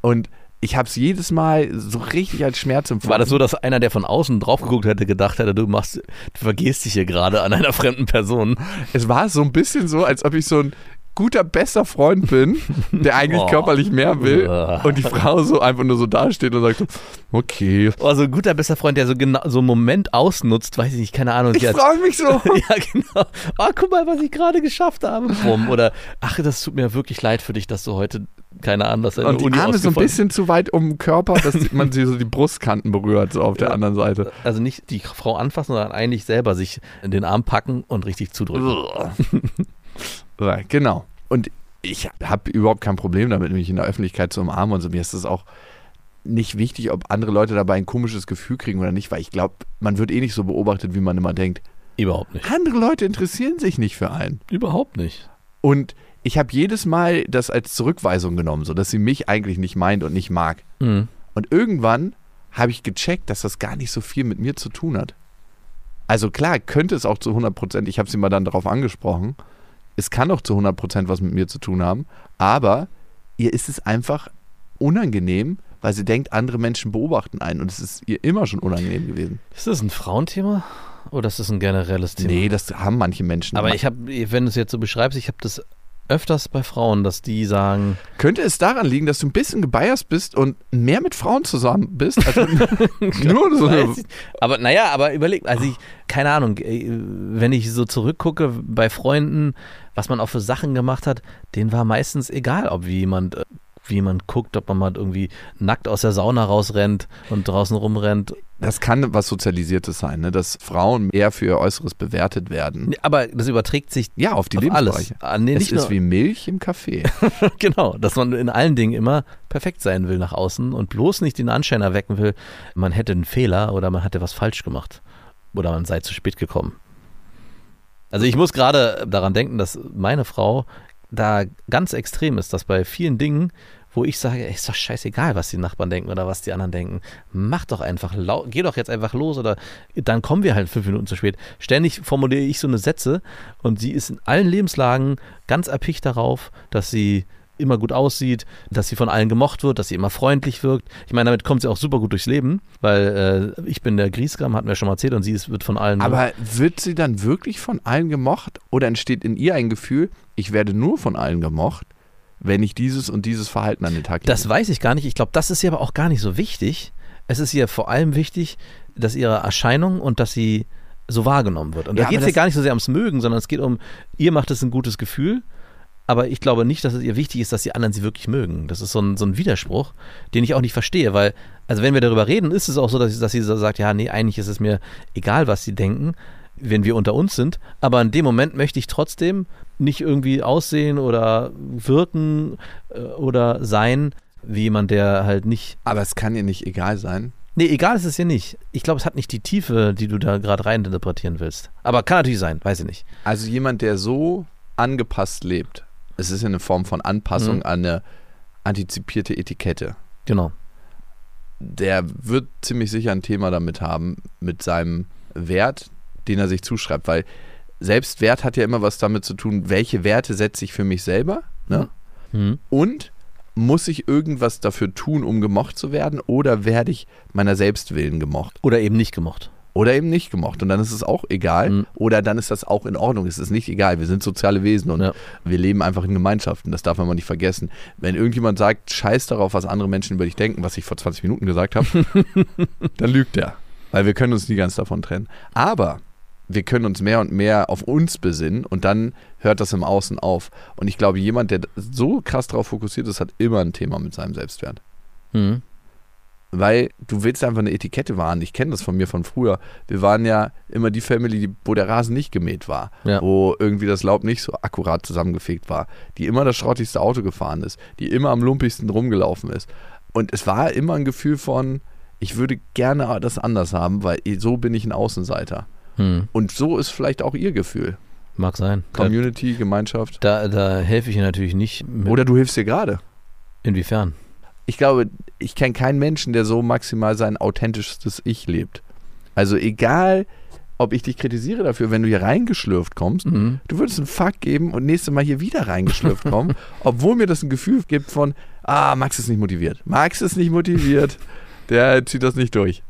Speaker 1: Und ich habe es jedes Mal so richtig als Schmerz empfunden.
Speaker 2: War das so, dass einer, der von außen drauf geguckt hätte, gedacht hätte, du machst, du vergehst dich hier gerade an einer fremden Person?
Speaker 1: Es war so ein bisschen so, als ob ich so ein guter, bester Freund bin, der eigentlich
Speaker 2: Oh.
Speaker 1: körperlich mehr will und die Frau so einfach nur so dasteht und sagt okay.
Speaker 2: Also ein guter bester Freund, der so genau so einen Moment ausnutzt, weiß ich nicht, keine Ahnung.
Speaker 1: Ich freue mich so.
Speaker 2: ja, genau. Oh, guck mal, was ich gerade geschafft habe. Bumm. Oder, ach, das tut mir wirklich leid für dich, dass du heute, keine Ahnung, dass deine
Speaker 1: Und die
Speaker 2: Uni
Speaker 1: Arme so ein bisschen zu weit um den Körper, dass man sie so die Brustkanten berührt, so auf der anderen Seite.
Speaker 2: Also nicht die Frau anfassen, sondern eigentlich selber sich in den Arm packen und richtig zudrücken.
Speaker 1: Genau. Und ich habe überhaupt kein Problem damit, mich in der Öffentlichkeit zu umarmen und so. Mir ist das auch nicht wichtig, ob andere Leute dabei ein komisches Gefühl kriegen oder nicht, weil ich glaube, man wird eh nicht so beobachtet, wie man immer denkt.
Speaker 2: Überhaupt nicht.
Speaker 1: Andere Leute interessieren sich nicht für einen.
Speaker 2: Überhaupt nicht.
Speaker 1: Und ich habe jedes Mal das als Zurückweisung genommen, so dass sie mich eigentlich nicht meint und nicht mag.
Speaker 2: Mhm.
Speaker 1: Und irgendwann habe ich gecheckt, dass das gar nicht so viel mit mir zu tun hat. Also klar, könnte es auch zu 100 Prozent, ich habe sie mal dann darauf angesprochen, es kann auch zu 100 Prozent was mit mir zu tun haben, aber ihr ist es einfach unangenehm, weil sie denkt, andere Menschen beobachten einen und es ist ihr immer schon unangenehm gewesen.
Speaker 2: Ist das ein Frauenthema oder ist das ein generelles Thema?
Speaker 1: Nee, das haben manche Menschen.
Speaker 2: Aber ich habe, wenn du es jetzt so beschreibst, ich habe das öfters bei Frauen, dass die sagen,
Speaker 1: Könnte es daran liegen, dass du ein bisschen gebiased bist und mehr mit Frauen zusammen bist? Also nur so eine,
Speaker 2: aber naja, aber überleg, also ich, keine Ahnung, äh, wenn ich so zurückgucke bei Freunden, was man auch für Sachen gemacht hat, denen war meistens egal, ob wie jemand, äh, wie jemand guckt, ob man mal irgendwie nackt aus der Sauna rausrennt und draußen rumrennt.
Speaker 1: Das kann was Sozialisiertes sein, ne? dass Frauen eher für ihr Äußeres bewertet werden.
Speaker 2: Aber das überträgt sich
Speaker 1: Ja, auf die
Speaker 2: auf
Speaker 1: Lebensbereiche.
Speaker 2: alles. Ah, nee,
Speaker 1: es ist wie Milch im Kaffee.
Speaker 2: genau, dass man in allen Dingen immer perfekt sein will nach außen und bloß nicht den Anschein erwecken will, man hätte einen Fehler oder man hätte was falsch gemacht oder man sei zu spät gekommen. Also ich muss gerade daran denken, dass meine Frau da ganz extrem ist, dass bei vielen Dingen, wo ich sage, ey, ist doch scheißegal, was die Nachbarn denken oder was die anderen denken. Mach doch einfach, geh doch jetzt einfach los oder dann kommen wir halt fünf Minuten zu spät. Ständig formuliere ich so eine Sätze und sie ist in allen Lebenslagen ganz erpicht darauf, dass sie immer gut aussieht, dass sie von allen gemocht wird, dass sie immer freundlich wirkt. Ich meine, damit kommt sie auch super gut durchs Leben, weil äh, ich bin der Griesgram, hatten wir schon mal erzählt, und sie ist, wird von allen
Speaker 1: Aber wird sie dann wirklich von allen gemocht oder entsteht in ihr ein Gefühl, ich werde nur von allen gemocht, wenn ich dieses und dieses Verhalten an den Tag lege?
Speaker 2: Das weiß ich gar nicht. Ich glaube, das ist ihr aber auch gar nicht so wichtig. Es ist ihr vor allem wichtig, dass ihre Erscheinung und dass sie so wahrgenommen wird. Und
Speaker 1: Ja,
Speaker 2: da geht es
Speaker 1: das-
Speaker 2: gar nicht so sehr ums Mögen, sondern es geht um, ihr macht es ein gutes Gefühl aber ich glaube nicht, dass es ihr wichtig ist, dass die anderen sie wirklich mögen. Das ist so ein, so ein Widerspruch, den ich auch nicht verstehe, weil, also wenn wir darüber reden, ist es auch so, dass, sie- dass sie so sagt, ja, nee, eigentlich ist es mir egal, was sie denken, wenn wir unter uns sind, aber in dem Moment möchte ich trotzdem nicht irgendwie aussehen oder wirken äh, oder sein wie jemand, der halt nicht
Speaker 1: Aber es kann ihr nicht egal sein.
Speaker 2: Nee, egal ist es hier nicht. Ich glaube, es hat nicht die Tiefe, die du da gerade reininterpretieren willst. Aber kann natürlich sein, weiß ich nicht.
Speaker 1: Also jemand, der so angepasst lebt, es ist ja eine Form von Anpassung
Speaker 2: Mhm.
Speaker 1: an eine antizipierte Etikette.
Speaker 2: Genau.
Speaker 1: Der wird ziemlich sicher ein Thema damit haben, mit seinem Wert, den er sich zuschreibt, weil Selbstwert hat ja immer was damit zu tun, welche Werte setze ich für mich selber ne?
Speaker 2: Mhm.
Speaker 1: und muss ich irgendwas dafür tun, um gemocht zu werden oder werde ich meiner Selbstwillen gemocht?
Speaker 2: Oder eben nicht gemocht.
Speaker 1: Oder eben nicht gemocht. Und dann ist es auch egal.
Speaker 2: Mhm.
Speaker 1: Oder dann ist das auch in Ordnung. Es ist nicht egal. Wir sind soziale Wesen und
Speaker 2: Ja.
Speaker 1: wir leben einfach in Gemeinschaften. Das darf man mal nicht vergessen. Wenn irgendjemand sagt, scheiß darauf, was andere Menschen über dich denken, was ich vor 20 Minuten gesagt habe, dann lügt er. Weil wir können uns nie ganz davon trennen. Aber wir können uns mehr und mehr auf uns besinnen und dann hört das im Außen auf. Und ich glaube, jemand, der so krass darauf fokussiert ist, hat immer ein Thema mit seinem Selbstwert.
Speaker 2: Mhm.
Speaker 1: Weil du willst einfach eine Etikette wahren. Ich kenne das von mir von früher. Wir waren ja immer die Family, die, wo der Rasen nicht gemäht war,
Speaker 2: Ja.
Speaker 1: wo irgendwie das Laub nicht so akkurat zusammengefegt war, die immer das schrottigste Auto gefahren ist, die immer am lumpigsten rumgelaufen ist. Und es war immer ein Gefühl von, ich würde gerne das anders haben, weil so bin ich ein Außenseiter.
Speaker 2: Mhm.
Speaker 1: Und so ist vielleicht auch ihr Gefühl.
Speaker 2: Mag sein. Da,
Speaker 1: Community, Gemeinschaft.
Speaker 2: da, da helfe ich ihr natürlich nicht. Mit,
Speaker 1: Oder du hilfst dir gerade.
Speaker 2: inwiefern?
Speaker 1: Ich glaube, ich kenne keinen Menschen, der so maximal sein authentischstes Ich lebt. Also egal, ob ich dich kritisiere dafür, wenn du hier reingeschlürft kommst,
Speaker 2: Mhm.
Speaker 1: du würdest einen Fuck geben und nächstes Mal hier wieder reingeschlürft kommen, obwohl mir das ein Gefühl gibt von, ah, Max ist nicht motiviert. Max ist nicht motiviert, der zieht das nicht durch.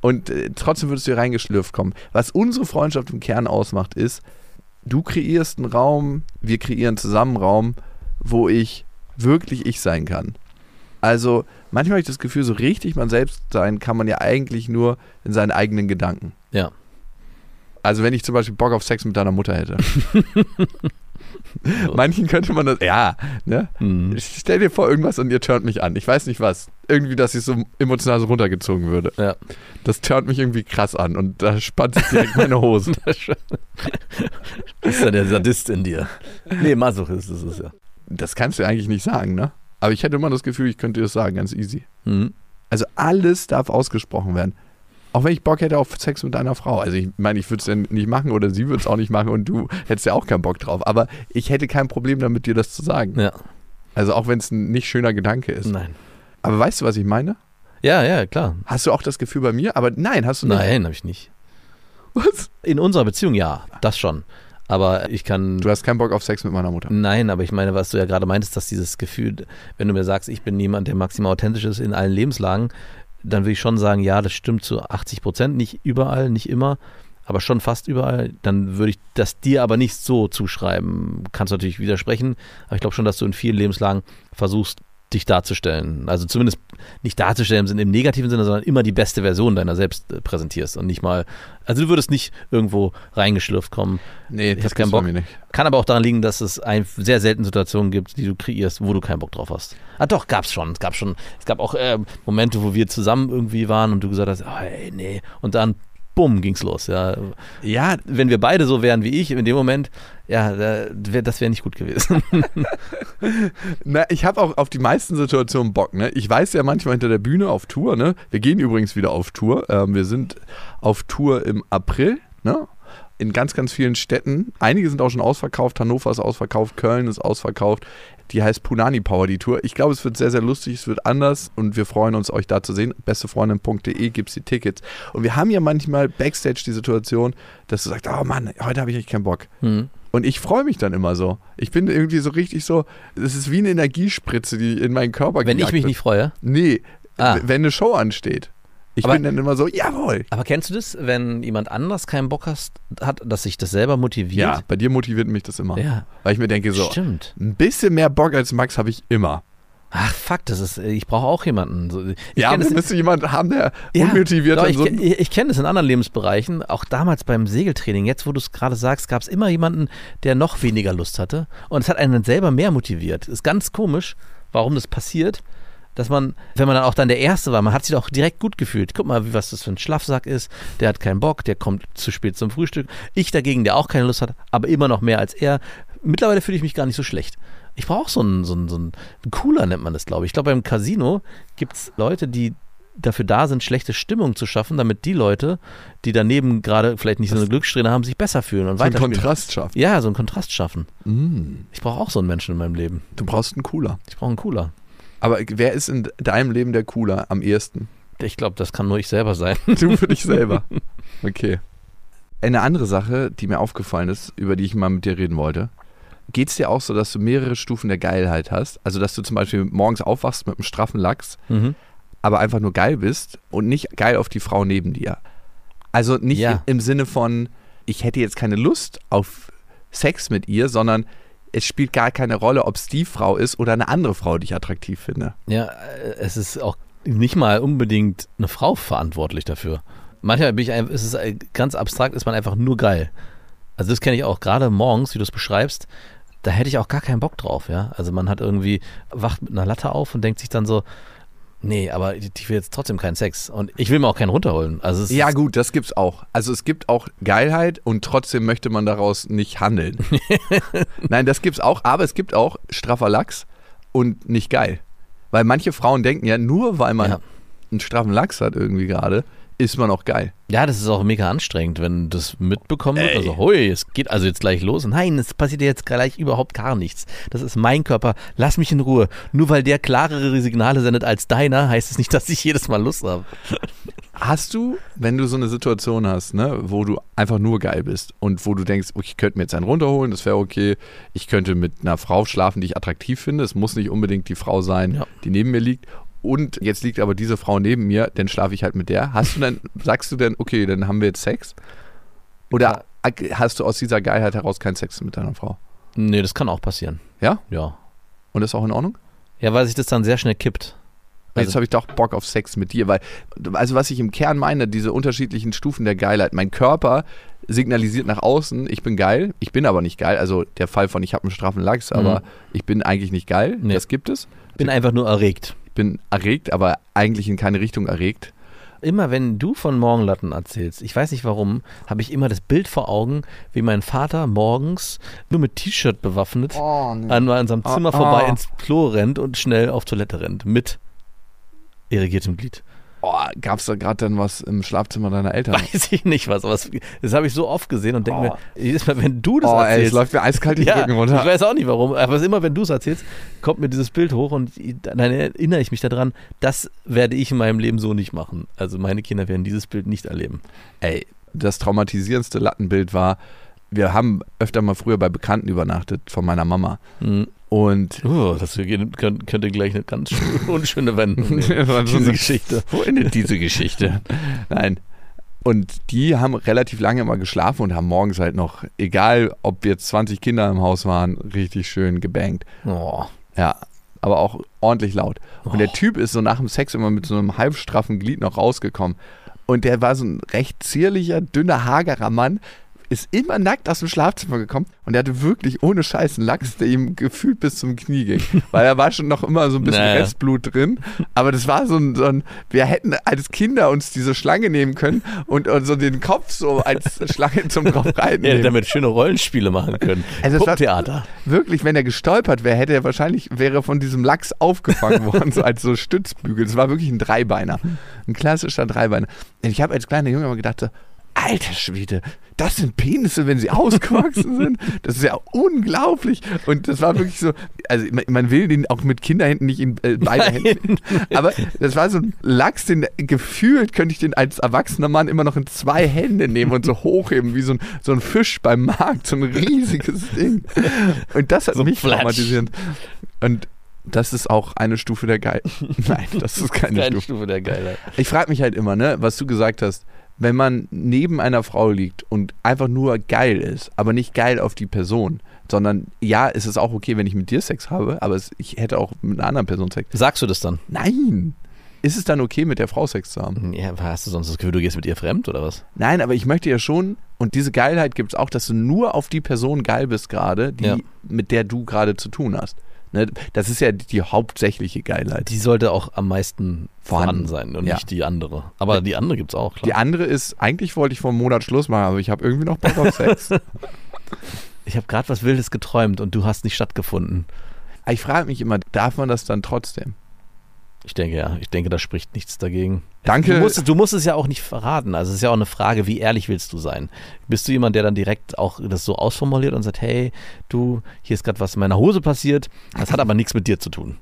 Speaker 1: Und äh, trotzdem würdest du hier reingeschlürft kommen. Was unsere Freundschaft im Kern ausmacht, ist, du kreierst einen Raum, wir kreieren zusammen einen Raum, wo ich wirklich ich sein kann. Also manchmal habe ich das Gefühl, so richtig man selbst sein kann man ja eigentlich nur in seinen eigenen Gedanken.
Speaker 2: Ja.
Speaker 1: Also wenn ich zum Beispiel Bock auf Sex mit deiner Mutter hätte. Manchen könnte man das, ja, ne?
Speaker 2: Mhm.
Speaker 1: Stell dir vor irgendwas und ihr turnt mich an. Ich weiß nicht was. Irgendwie, dass ich so emotional so runtergezogen würde.
Speaker 2: Ja.
Speaker 1: Das turnt mich irgendwie krass an und da spannt sich direkt meine Hosen.
Speaker 2: Das ist ja der Sadist in dir. Nee, Masochist ist es ja.
Speaker 1: Das kannst du eigentlich nicht sagen, ne? Aber ich hätte immer das Gefühl, ich könnte dir das sagen, ganz easy.
Speaker 2: Mhm.
Speaker 1: Also alles darf ausgesprochen werden. Auch wenn ich Bock hätte auf Sex mit einer Frau. Also ich meine, ich würde es ja nicht machen oder sie würde es auch nicht machen und du hättest ja auch keinen Bock drauf. Aber ich hätte kein Problem damit, dir das zu sagen.
Speaker 2: Ja.
Speaker 1: Also auch wenn es ein nicht schöner Gedanke ist.
Speaker 2: Nein.
Speaker 1: Aber weißt du, was ich meine?
Speaker 2: Ja, ja, klar.
Speaker 1: Hast du auch das Gefühl bei mir? Aber nein, hast du nicht.
Speaker 2: Nein, habe ich nicht.
Speaker 1: Was?
Speaker 2: In unserer Beziehung ja, das schon. Aber ich kann.
Speaker 1: Du hast keinen Bock auf Sex mit meiner Mutter.
Speaker 2: Nein, aber ich meine, was du ja gerade meintest, dass dieses Gefühl, wenn du mir sagst, ich bin jemand, der maximal authentisch ist in allen Lebenslagen, dann würde ich schon sagen, ja, das stimmt zu 80 Prozent, nicht überall, nicht immer, aber schon fast überall. Dann würde ich das dir aber nicht so zuschreiben. Kannst du natürlich widersprechen, aber ich glaube schon, dass du in vielen Lebenslagen versuchst, dich darzustellen. Also zumindest nicht darzustellen im negativen Sinne, sondern immer die beste Version deiner selbst äh, präsentierst und nicht mal, also du würdest nicht irgendwo reingeschlürft kommen.
Speaker 1: Nee,
Speaker 2: Ich
Speaker 1: das bei
Speaker 2: Bock.
Speaker 1: mir nicht.
Speaker 2: Kann aber auch daran liegen, dass es ein, sehr selten Situationen gibt, die du kreierst, wo du keinen Bock drauf hast. Ah doch, gab's schon. Es gab schon, es gab auch äh, Momente, wo wir zusammen irgendwie waren und du gesagt hast, oh, ey, nee. Und dann, bumm, ging's los. Ja.
Speaker 1: Ja,
Speaker 2: Wenn wir beide so wären wie ich, in dem Moment, ja, das wäre nicht gut gewesen.
Speaker 1: Na, ich habe auch auf die meisten Situationen Bock. Ne? Ich weiß ja manchmal hinter der Bühne auf Tour. Ne? Wir gehen übrigens wieder auf Tour. Ähm, wir sind auf Tour im April. Ne? In ganz, ganz vielen Städten. Einige sind auch schon ausverkauft. Hannover ist ausverkauft. Köln ist ausverkauft. Die heißt Punani Power, die Tour. Ich glaube, es wird sehr, sehr lustig. Es wird anders und wir freuen uns, euch da zu sehen. Bestefreundin.de gibt es die Tickets. Und wir haben ja manchmal Backstage die Situation, dass du sagst: Oh Mann, heute habe ich echt keinen Bock.
Speaker 2: Hm.
Speaker 1: Und ich freue mich dann immer so. Ich bin irgendwie so richtig so, es ist wie eine Energiespritze, die in meinen Körper
Speaker 2: Wenn ich mich
Speaker 1: wird.
Speaker 2: nicht freue.
Speaker 1: Nee,
Speaker 2: Ah.
Speaker 1: wenn eine Show ansteht. Ich
Speaker 2: Aber-
Speaker 1: bin dann immer so, jawohl.
Speaker 2: Aber kennst du das, wenn jemand anders keinen Bock hast, hat, dass sich das selber
Speaker 1: Ja,
Speaker 2: motiviert?
Speaker 1: bei dir motiviert mich das immer.
Speaker 2: Ja,
Speaker 1: Weil ich mir denke so,
Speaker 2: stimmt.
Speaker 1: ein bisschen mehr Bock als Max habe ich immer.
Speaker 2: Ach fuck, das ist, ich brauche auch jemanden. Ich
Speaker 1: Ja,
Speaker 2: das-
Speaker 1: müsste jemand haben, der
Speaker 2: Ja,
Speaker 1: unmotiviert
Speaker 2: doch, ich,
Speaker 1: so
Speaker 2: ich, ich kenne das in anderen Lebensbereichen, auch damals beim Segeltraining. Jetzt, wo du es gerade sagst, gab es immer jemanden, der noch weniger Lust hatte. Und es hat einen dann selber mehr motiviert. Ist ganz komisch, warum das passiert. Dass man, wenn man dann auch dann der Erste war, man hat sich auch direkt gut gefühlt. Guck mal, wie was das für ein Schlafsack ist. Der hat keinen Bock, der kommt zu spät zum Frühstück. Ich dagegen, der auch keine Lust hat, aber immer noch mehr als er. Mittlerweile fühle ich mich gar nicht so schlecht. Ich brauche so einen, so einen, so einen, einen Cooler, nennt man das, glaube ich. Ich glaube, beim Casino gibt es Leute, die dafür da sind, schlechte Stimmung zu schaffen, damit die Leute, die daneben gerade vielleicht nicht so eine Glückssträhne haben, sich besser fühlen und
Speaker 1: so einen
Speaker 2: weiter
Speaker 1: Kontrast schafft.
Speaker 2: Ja, so einen Kontrast schaffen.
Speaker 1: Mm,
Speaker 2: Ich brauche auch so einen Menschen in meinem Leben.
Speaker 1: du brauchst einen Cooler.
Speaker 2: Ich brauche einen Cooler.
Speaker 1: Aber wer ist in deinem Leben der Cooler am ehesten?
Speaker 2: Ich glaube, das kann nur ich selber sein.
Speaker 1: Du für dich selber. Okay. Eine andere Sache, die mir aufgefallen ist, über die ich mal mit dir reden wollte. Geht es dir auch so, dass du mehrere Stufen der Geilheit hast? Also, dass du zum Beispiel morgens aufwachst mit einem straffen Lachs,
Speaker 2: Mhm.
Speaker 1: aber einfach nur geil bist und nicht geil auf die Frau neben dir. Also nicht
Speaker 2: Ja.
Speaker 1: im Sinne von, ich hätte jetzt keine Lust auf Sex mit ihr, sondern es spielt gar keine Rolle, ob es die Frau ist oder eine andere Frau, die ich attraktiv finde.
Speaker 2: Ja, äh, es ist auch nicht mal unbedingt eine Frau verantwortlich dafür. Manchmal bin ich ist es äh, ganz abstrakt, ist man einfach nur geil. Also das kenne ich auch gerade morgens, wie du es beschreibst, da hätte ich auch gar keinen Bock drauf, ja. Also man hat irgendwie, wacht mit einer Latte auf und denkt sich dann so, nee, aber ich will jetzt trotzdem keinen Sex. Und ich will mir auch keinen runterholen. Also es
Speaker 1: Ja gut, das gibt's auch. Also es gibt auch Geilheit und trotzdem möchte man daraus nicht handeln. Nein, das gibt's auch, aber es gibt auch straffer Lachs und nicht geil. Weil manche Frauen denken ja, nur weil man
Speaker 2: Ja.
Speaker 1: einen straffen Lachs hat irgendwie gerade, ist man auch geil.
Speaker 2: Ja, das ist auch mega anstrengend, wenn das mitbekommen wird.
Speaker 1: Ey.
Speaker 2: Also, hui, es geht also jetzt gleich los. Nein, es passiert jetzt gleich überhaupt gar nichts. Das ist mein Körper. Lass mich in Ruhe. Nur weil der klarere Signale sendet als deiner, heißt es nicht, dass ich jedes Mal Lust habe.
Speaker 1: Hast du, wenn du so eine Situation hast, ne, wo du einfach nur geil bist und wo du denkst, okay, ich könnte mir jetzt einen runterholen, das wäre okay, ich könnte mit einer Frau schlafen, die ich attraktiv finde, es muss nicht unbedingt die Frau sein,
Speaker 2: Ja.
Speaker 1: die neben mir liegt und jetzt liegt aber diese Frau neben mir, dann schlafe ich halt mit der. Hast du dann, sagst du denn, okay, dann haben wir jetzt Sex? Oder hast du aus dieser Geilheit heraus keinen Sex mit deiner Frau?
Speaker 2: Nee, das kann auch passieren.
Speaker 1: Ja?
Speaker 2: Ja.
Speaker 1: Und das ist auch in Ordnung?
Speaker 2: Ja, weil sich das dann sehr schnell kippt.
Speaker 1: Jetzt
Speaker 2: Also-
Speaker 1: habe ich doch Bock auf Sex mit dir, weil, also was ich im Kern meine, diese unterschiedlichen Stufen der Geilheit. Mein Körper signalisiert nach außen, ich bin geil, ich bin aber nicht geil. Also der Fall von, ich habe einen straffen Lachs, aber ich bin eigentlich nicht geil.
Speaker 2: Nee.
Speaker 1: Das gibt es.
Speaker 2: Bin einfach nur erregt.
Speaker 1: Ich bin erregt, aber eigentlich in keine Richtung erregt.
Speaker 2: Immer wenn du von Morgenlatten erzählst, ich weiß nicht warum, habe ich immer das Bild vor Augen, wie mein Vater morgens nur mit T-Shirt bewaffnet an unserem Zimmer
Speaker 1: Oh,
Speaker 2: vorbei
Speaker 1: oh.
Speaker 2: ins Klo rennt und schnell auf Toilette rennt. Mit irrigiertem Glied.
Speaker 1: Oh, gab es da gerade dann was im Schlafzimmer deiner Eltern?
Speaker 2: Weiß ich nicht was, aber das habe ich so oft gesehen und denke mir, jedes Mal, wenn du das
Speaker 1: Oh, ey, es
Speaker 2: erzählst.
Speaker 1: läuft mir eiskalt die
Speaker 2: ja,
Speaker 1: Rücken
Speaker 2: ich
Speaker 1: runter.
Speaker 2: weiß auch nicht warum, aber immer wenn du es erzählst, kommt mir dieses Bild hoch und dann erinnere ich mich daran, das werde ich in meinem Leben so nicht machen. Also meine Kinder werden dieses Bild nicht erleben.
Speaker 1: Ey, das traumatisierendste Lattenbild war, wir haben öfter mal früher bei Bekannten übernachtet von meiner Mama.
Speaker 2: Mhm.
Speaker 1: Und
Speaker 2: Oh, das könnte, gleich eine ganz schön- unschöne Wendung nehmen. Diese Geschichte.
Speaker 1: Wo endet diese Geschichte? Nein. Und die haben relativ lange immer geschlafen und haben morgens halt noch, egal ob jetzt 20 Kinder im Haus waren, richtig schön gebankt.
Speaker 2: Oh.
Speaker 1: Ja, aber auch ordentlich laut. Und der Typ ist so nach dem Sex immer mit so einem halbstraffen Glied noch rausgekommen. Und der war so ein recht zierlicher, dünner, hagerer Mann, ist immer nackt aus dem Schlafzimmer gekommen und er hatte wirklich ohne Scheiß einen Lachs, der ihm gefühlt bis zum Knie ging. Weil er war schon noch immer so ein bisschen
Speaker 2: Naja.
Speaker 1: Restblut drin. Aber das war so ein, so ein, wir hätten als Kinder uns diese Schlange nehmen können und, und so den Kopf so als Schlange zum drauf reiten.
Speaker 2: Ja,
Speaker 1: nehmen.
Speaker 2: damit schöne Rollenspiele machen können.
Speaker 1: Also
Speaker 2: Puppentheater.
Speaker 1: Wirklich, wenn er gestolpert wäre, hätte er wahrscheinlich, wäre von diesem Lachs aufgefangen worden, so als so Stützbügel. Es war wirklich ein Dreibeiner. Ein klassischer Dreibeiner. Und ich habe als kleiner Junge immer gedacht, so, alter Schwede, das sind Penisse, wenn sie ausgewachsen sind. Das ist ja unglaublich. Und das war wirklich so, also man, man will den auch mit Kinderhänden nicht in äh, beide
Speaker 2: Nein.
Speaker 1: Hände. Aber das war so ein Lachs, den gefühlt könnte ich den als erwachsener Mann immer noch in zwei Hände nehmen und so hochheben, wie so ein, so ein Fisch beim Markt, so ein riesiges Ding. Und das hat
Speaker 2: So
Speaker 1: mich
Speaker 2: flatsch.
Speaker 1: traumatisiert. Und das ist auch eine Stufe der Geil. Nein, das ist keine
Speaker 2: Keine
Speaker 1: Stufe.
Speaker 2: Stufe der Geilheit.
Speaker 1: Ich frage mich halt immer, ne, was du gesagt hast, wenn man neben einer Frau liegt und einfach nur geil ist, aber nicht geil auf die Person, Sondern ja, es ist auch okay, wenn ich mit dir Sex habe, aber es, ich hätte auch mit einer anderen Person Sex.
Speaker 2: Sagst du das dann?
Speaker 1: Nein! Ist es dann okay, mit der Frau Sex zu haben?
Speaker 2: Ja, hast du sonst das Gefühl, du gehst mit ihr fremd oder was?
Speaker 1: Nein, aber ich möchte ja schon, und diese Geilheit gibt es auch, dass du nur auf die Person geil bist gerade,
Speaker 2: Ja.
Speaker 1: mit der du gerade zu tun hast. Ne? Das ist ja die hauptsächliche Geilheit.
Speaker 2: Die sollte auch am meisten
Speaker 1: Vorhanden.
Speaker 2: vorhanden sein und
Speaker 1: Ja.
Speaker 2: nicht die andere. Aber die andere gibt es auch, klar.
Speaker 1: Die andere ist, eigentlich wollte ich vor einem Monat Schluss machen, aber ich habe irgendwie noch Bock auf Sex.
Speaker 2: ich habe gerade was Wildes geträumt und du hast nicht stattgefunden.
Speaker 1: Ich frage mich immer, darf man das dann trotzdem?
Speaker 2: Ich denke ja, ich denke, da spricht nichts dagegen.
Speaker 1: Danke.
Speaker 2: Du musst, es- du musst es ja auch nicht verraten. Also es ist ja auch eine Frage, wie ehrlich willst du sein? Bist du jemand, der dann direkt auch das so ausformuliert und sagt, hey, du, hier ist gerade was in meiner Hose passiert, das hat aber nichts mit dir zu tun.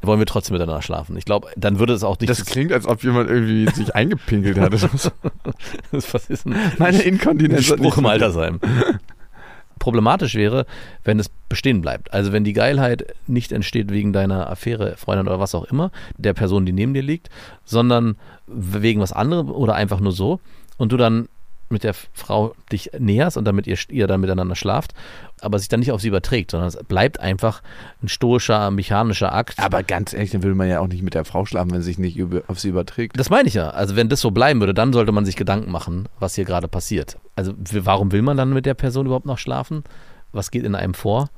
Speaker 2: Wollen wir trotzdem miteinander schlafen? Ich glaube, dann würde es auch nicht.
Speaker 1: Das klingt, als ob jemand irgendwie sich eingepinkelt hat.
Speaker 2: was ist denn?
Speaker 1: Meine
Speaker 2: ein
Speaker 1: Inkontinenz
Speaker 2: Spruch im Altersheim. Problematisch wäre, wenn es bestehen bleibt. Also wenn die Geilheit nicht entsteht wegen deiner Affäre, Freundin oder was auch immer, der Person, die neben dir liegt, sondern wegen was anderem oder einfach nur so und du dann mit der Frau dich näherst und damit ihr, ihr dann miteinander schlaft, aber sich dann nicht auf sie überträgt, sondern es bleibt einfach ein stoischer, mechanischer Akt.
Speaker 1: Aber ganz ehrlich, dann will man ja auch nicht mit der Frau schlafen, wenn sie sich nicht über, auf sie überträgt.
Speaker 2: Das meine ich ja. Also wenn das so bleiben würde, dann sollte man sich Gedanken machen, was hier gerade passiert. Also warum will man dann mit der Person überhaupt noch schlafen? Was geht in einem vor?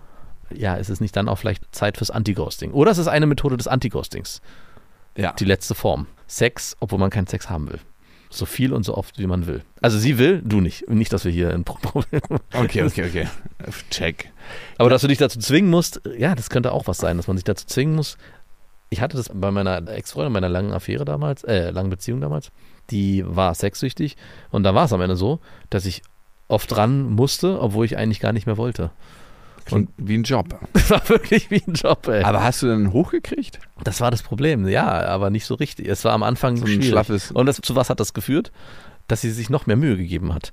Speaker 2: Ja, ist es nicht dann auch vielleicht Zeit fürs Anti-Ghosting? Oder ist es eine Methode des Anti-Ghostings?
Speaker 1: Ja.
Speaker 2: Die letzte Form. Sex, obwohl man keinen Sex haben will. So viel und so oft, wie man will. Also sie will, du nicht. Nicht, dass wir hier ein Problem
Speaker 1: Okay, okay, okay. Check.
Speaker 2: Aber dass du dich dazu zwingen musst, ja, das könnte auch was sein, dass man sich dazu zwingen muss. Ich hatte das bei meiner Ex-Freundin, meiner langen Affäre damals, äh, langen Beziehung damals. Die war sexsüchtig und da war es am Ende so, dass ich oft ran musste, obwohl ich eigentlich gar nicht mehr wollte.
Speaker 1: Klingt wie ein Job.
Speaker 2: Das war wirklich wie ein Job, ey.
Speaker 1: Aber hast du dann hochgekriegt?
Speaker 2: das war das Problem, ja, aber nicht so richtig. Es war am Anfang
Speaker 1: So
Speaker 2: schwierig.
Speaker 1: schlaffes-
Speaker 2: Und das, zu was hat das geführt? Dass sie sich noch mehr Mühe gegeben hat.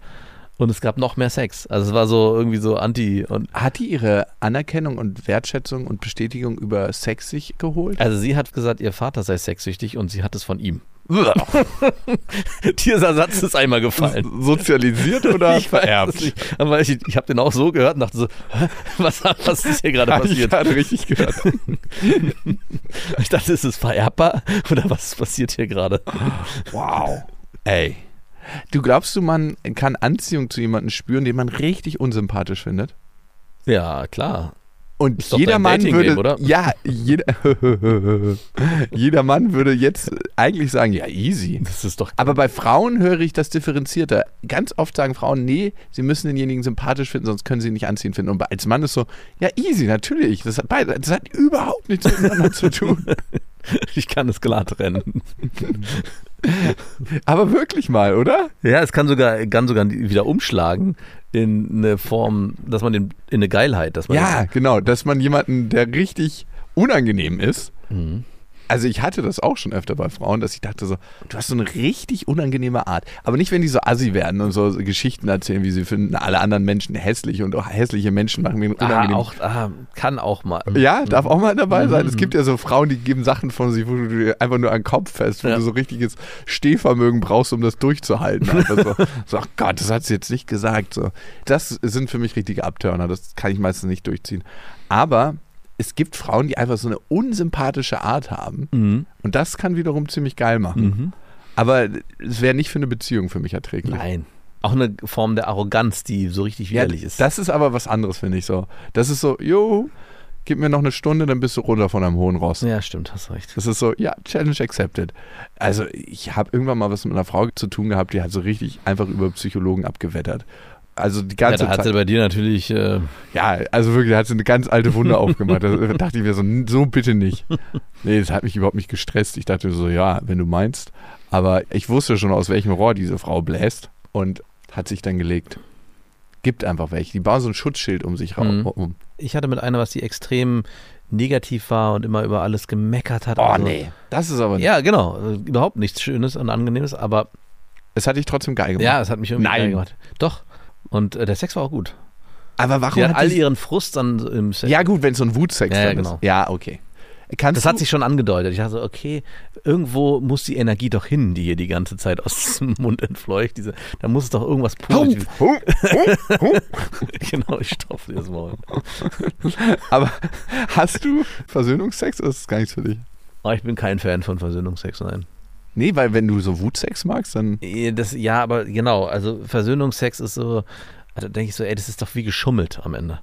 Speaker 2: Und es gab noch mehr Sex. Also es war so irgendwie so anti und
Speaker 1: Hat die ihre Anerkennung und Wertschätzung und Bestätigung über Sex sich geholt?
Speaker 2: Also sie hat gesagt, ihr Vater sei sexsüchtig und sie hat es von ihm. Dieser Satz ist einmal gefallen.
Speaker 1: Sozialisiert oder
Speaker 2: Ich es nicht. Aber ich, ich habe den auch so gehört und dachte so, was, was ist hier gerade
Speaker 1: Hab ich
Speaker 2: passiert?
Speaker 1: gerade richtig gehört.
Speaker 2: Ich dachte, ist es vererbbar oder was passiert hier gerade?
Speaker 1: Wow. Ey. Du glaubst du, man kann Anziehung zu jemandem spüren, den man richtig unsympathisch findet?
Speaker 2: Ja, klar.
Speaker 1: Und jeder Mann würde,
Speaker 2: oder?
Speaker 1: ja, jeder, jeder Mann würde jetzt eigentlich sagen, ja, easy.
Speaker 2: Das ist doch.
Speaker 1: Aber bei Frauen höre ich das differenzierter. Ganz oft sagen Frauen, nee, sie müssen denjenigen sympathisch finden, sonst können sie ihn nicht anziehen finden. Und als Mann ist so, ja, easy, natürlich. Das hat, beide, das hat überhaupt nichts miteinander zu tun.
Speaker 2: Ich kann es klar trennen.
Speaker 1: Aber wirklich mal, oder?
Speaker 2: Ja, es kann sogar, kann sogar wieder umschlagen in eine Form, dass man den, in eine Geilheit, dass man
Speaker 1: Ja, genau. Dass man jemanden, der richtig unangenehm ist,
Speaker 2: Mhm.
Speaker 1: Also ich hatte das auch schon öfter bei Frauen, dass ich dachte so, du hast so eine richtig unangenehme Art. Aber nicht, wenn die so assi werden und so Geschichten erzählen, wie sie finden alle anderen Menschen hässlich und auch hässliche Menschen machen mir
Speaker 2: Ah,
Speaker 1: unangenehm.
Speaker 2: auch, ah, kann auch mal.
Speaker 1: Ja, darf auch mal dabei sein.
Speaker 2: Mhm.
Speaker 1: Es gibt ja so Frauen, die geben Sachen von sich, wo du dir einfach nur an den Kopf fest, wo
Speaker 2: Ja.
Speaker 1: du so richtiges Stehvermögen brauchst, um das durchzuhalten. Einfach so, so, ach Gott, das hat sie jetzt nicht gesagt. So. Das sind für mich richtige Abtörner. Das kann ich meistens nicht durchziehen. Aber es gibt Frauen, die einfach so eine unsympathische Art haben.
Speaker 2: Mhm.
Speaker 1: Und das kann wiederum ziemlich geil machen.
Speaker 2: Mhm.
Speaker 1: Aber es wäre nicht für eine Beziehung für mich erträglich.
Speaker 2: Nein. Auch eine Form der Arroganz, die so richtig
Speaker 1: Ja,
Speaker 2: widerlich ist.
Speaker 1: Das ist aber was anderes, finde ich so. Das ist so, jo, gib mir noch eine Stunde, dann bist du runter von einem hohen Ross.
Speaker 2: ja, stimmt, hast recht.
Speaker 1: Das ist so, ja, Challenge accepted. Also ich habe irgendwann mal was mit einer Frau zu tun gehabt, die hat so richtig einfach über Psychologen abgewettert. Also die
Speaker 2: Ja,
Speaker 1: ganze
Speaker 2: da hat sie bei dir natürlich, äh,
Speaker 1: Ja, also wirklich, da hat sie eine ganz alte Wunde aufgemacht. Da dachte ich mir so, so bitte nicht. Nee, das hat mich überhaupt nicht gestresst. Ich dachte so, ja, wenn du meinst. Aber ich wusste schon, aus welchem Rohr diese Frau bläst und hat sich dann gelegt. Gibt einfach welche. Die bauen so ein Schutzschild um sich
Speaker 2: Mhm.
Speaker 1: rum. Um.
Speaker 2: ich hatte mit einer, was die extrem negativ war und immer über alles gemeckert hat.
Speaker 1: Oh
Speaker 2: und so.
Speaker 1: nee, das ist aber
Speaker 2: Ja, genau. äh, Überhaupt nichts Schönes und Angenehmes, aber
Speaker 1: Es hat dich trotzdem geil gemacht.
Speaker 2: ja, es hat mich irgendwie
Speaker 1: Nein.
Speaker 2: geil gemacht. Doch. Und äh, der Sex war auch gut.
Speaker 1: aber warum
Speaker 2: Sie hat all
Speaker 1: die-
Speaker 2: ihren Frust dann im Sex.
Speaker 1: Ja, gut, wenn es so ein Wutsex
Speaker 2: Ja, ja, genau.
Speaker 1: ist. Ja, okay. Kannst
Speaker 2: Das hat sich schon angedeutet. Ich dachte so, okay, irgendwo muss die Energie doch hin, die hier die ganze Zeit aus dem Mund entfleucht. Diese, da muss es doch irgendwas Positives. genau, ich stopfe dir das Maul.
Speaker 1: aber hast du Versöhnungsex oder ist das gar nichts für dich?
Speaker 2: Aber ich bin kein Fan von Versöhnungsex, nein.
Speaker 1: Nee, weil wenn du so Wutsex magst, dann.
Speaker 2: Eh, Das, ja, aber genau, also Versöhnungsex ist so, also denke ich so, ey, das ist doch wie geschummelt am Ende.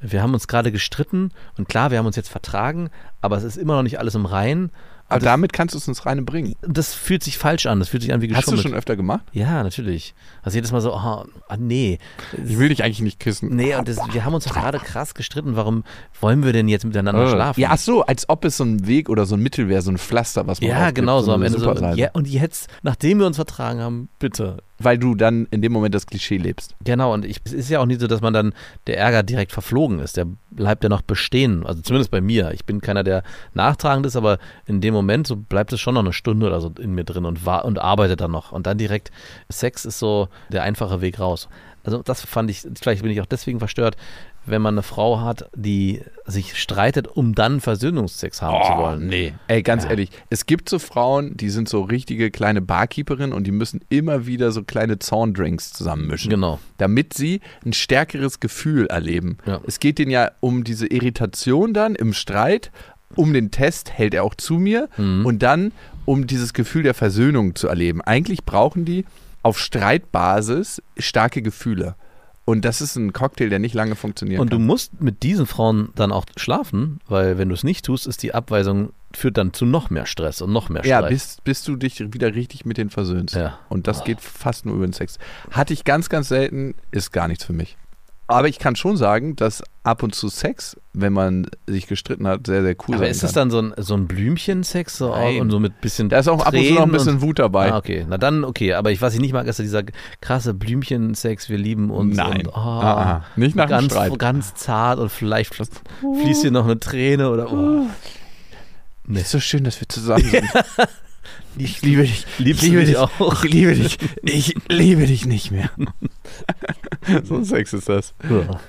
Speaker 2: Wir haben uns gerade gestritten und klar, wir haben uns jetzt vertragen, aber es ist immer noch nicht alles im Reinen.
Speaker 1: Aber
Speaker 2: Also-
Speaker 1: damit kannst du es ins Reine bringen.
Speaker 2: Das fühlt sich falsch an, das fühlt sich an wie
Speaker 1: Hast
Speaker 2: geschummelt.
Speaker 1: du schon öfter gemacht?
Speaker 2: Ja, natürlich. Also jedes Mal so, ah, ah nee.
Speaker 1: Ich will dich eigentlich nicht küssen.
Speaker 2: Nee, und das, wir haben uns gerade krass gestritten. Warum wollen wir denn jetzt miteinander
Speaker 1: Äh.
Speaker 2: schlafen?
Speaker 1: Ja, ach so, als ob es so ein Weg oder so ein Mittel wäre, so ein Pflaster, was man
Speaker 2: Ja, genau, so am Ende so. Ja, und jetzt, nachdem wir uns vertragen haben, bitte.
Speaker 1: Weil du dann in dem Moment das Klischee lebst.
Speaker 2: Genau, und ich, es ist ja auch nicht so, dass man dann der Ärger direkt verflogen ist. Der bleibt ja noch bestehen. Also zumindest bei mir. Ich bin keiner, der nachtragend ist, aber in dem Moment so bleibt es schon noch eine Stunde oder so in mir drin und, war, und arbeitet dann noch. Und dann direkt, Sex ist so der einfache Weg raus. Also das fand ich, vielleicht bin ich auch deswegen verstört, wenn man eine Frau hat, die sich streitet, um dann Versöhnungsex haben zu wollen.
Speaker 1: Oh, nee. Ey, ganz
Speaker 2: Ja.
Speaker 1: ehrlich, es gibt so Frauen, die sind so richtige kleine Barkeeperinnen und die müssen immer wieder so kleine Zorndrinks zusammenmischen.
Speaker 2: Genau.
Speaker 1: Damit sie ein stärkeres Gefühl erleben.
Speaker 2: Ja.
Speaker 1: Es geht denen ja um diese Irritation dann im Streit, um den Test hält er auch zu mir
Speaker 2: Mhm.
Speaker 1: und dann um dieses Gefühl der Versöhnung zu erleben. Eigentlich brauchen die auf Streitbasis starke Gefühle. Und das ist ein Cocktail, der nicht lange funktionieren
Speaker 2: Und du
Speaker 1: kann.
Speaker 2: musst mit diesen Frauen dann auch schlafen, weil wenn du es nicht tust, ist die Abweisung, führt dann zu noch mehr Stress und noch mehr
Speaker 1: Ja,
Speaker 2: Streit.
Speaker 1: bis, bis du dich wieder richtig mit denen versöhnst.
Speaker 2: Ja.
Speaker 1: Und das geht fast nur über den Sex. Hatte ich ganz, ganz selten, ist gar nichts für mich. Aber ich kann schon sagen, dass ab und zu Sex, wenn man sich gestritten hat, sehr, sehr cool
Speaker 2: Aber
Speaker 1: sein
Speaker 2: ist es dann so ein, so ein Blümchensex so und so mit bisschen
Speaker 1: da ist auch ab und zu noch ein bisschen
Speaker 2: und-
Speaker 1: Wut dabei.
Speaker 2: Ah, okay. Na dann, okay. Aber ich, was ich nicht mag, ist dieser krasse Blümchensex, wir lieben uns.
Speaker 1: Nein.
Speaker 2: Und, oh,
Speaker 1: Ah. Nicht nach
Speaker 2: ganz,
Speaker 1: Streit.
Speaker 2: ganz zart und vielleicht fließt hier noch eine Träne oder. Oh. Nee.
Speaker 1: Ist so schön, dass wir zusammen sind. ich liebe dich.
Speaker 2: Liebst
Speaker 1: ich liebe
Speaker 2: mich
Speaker 1: dich
Speaker 2: auch?
Speaker 1: Ich liebe dich. Ich liebe dich nicht mehr. so ein Sex ist das.
Speaker 2: Ja.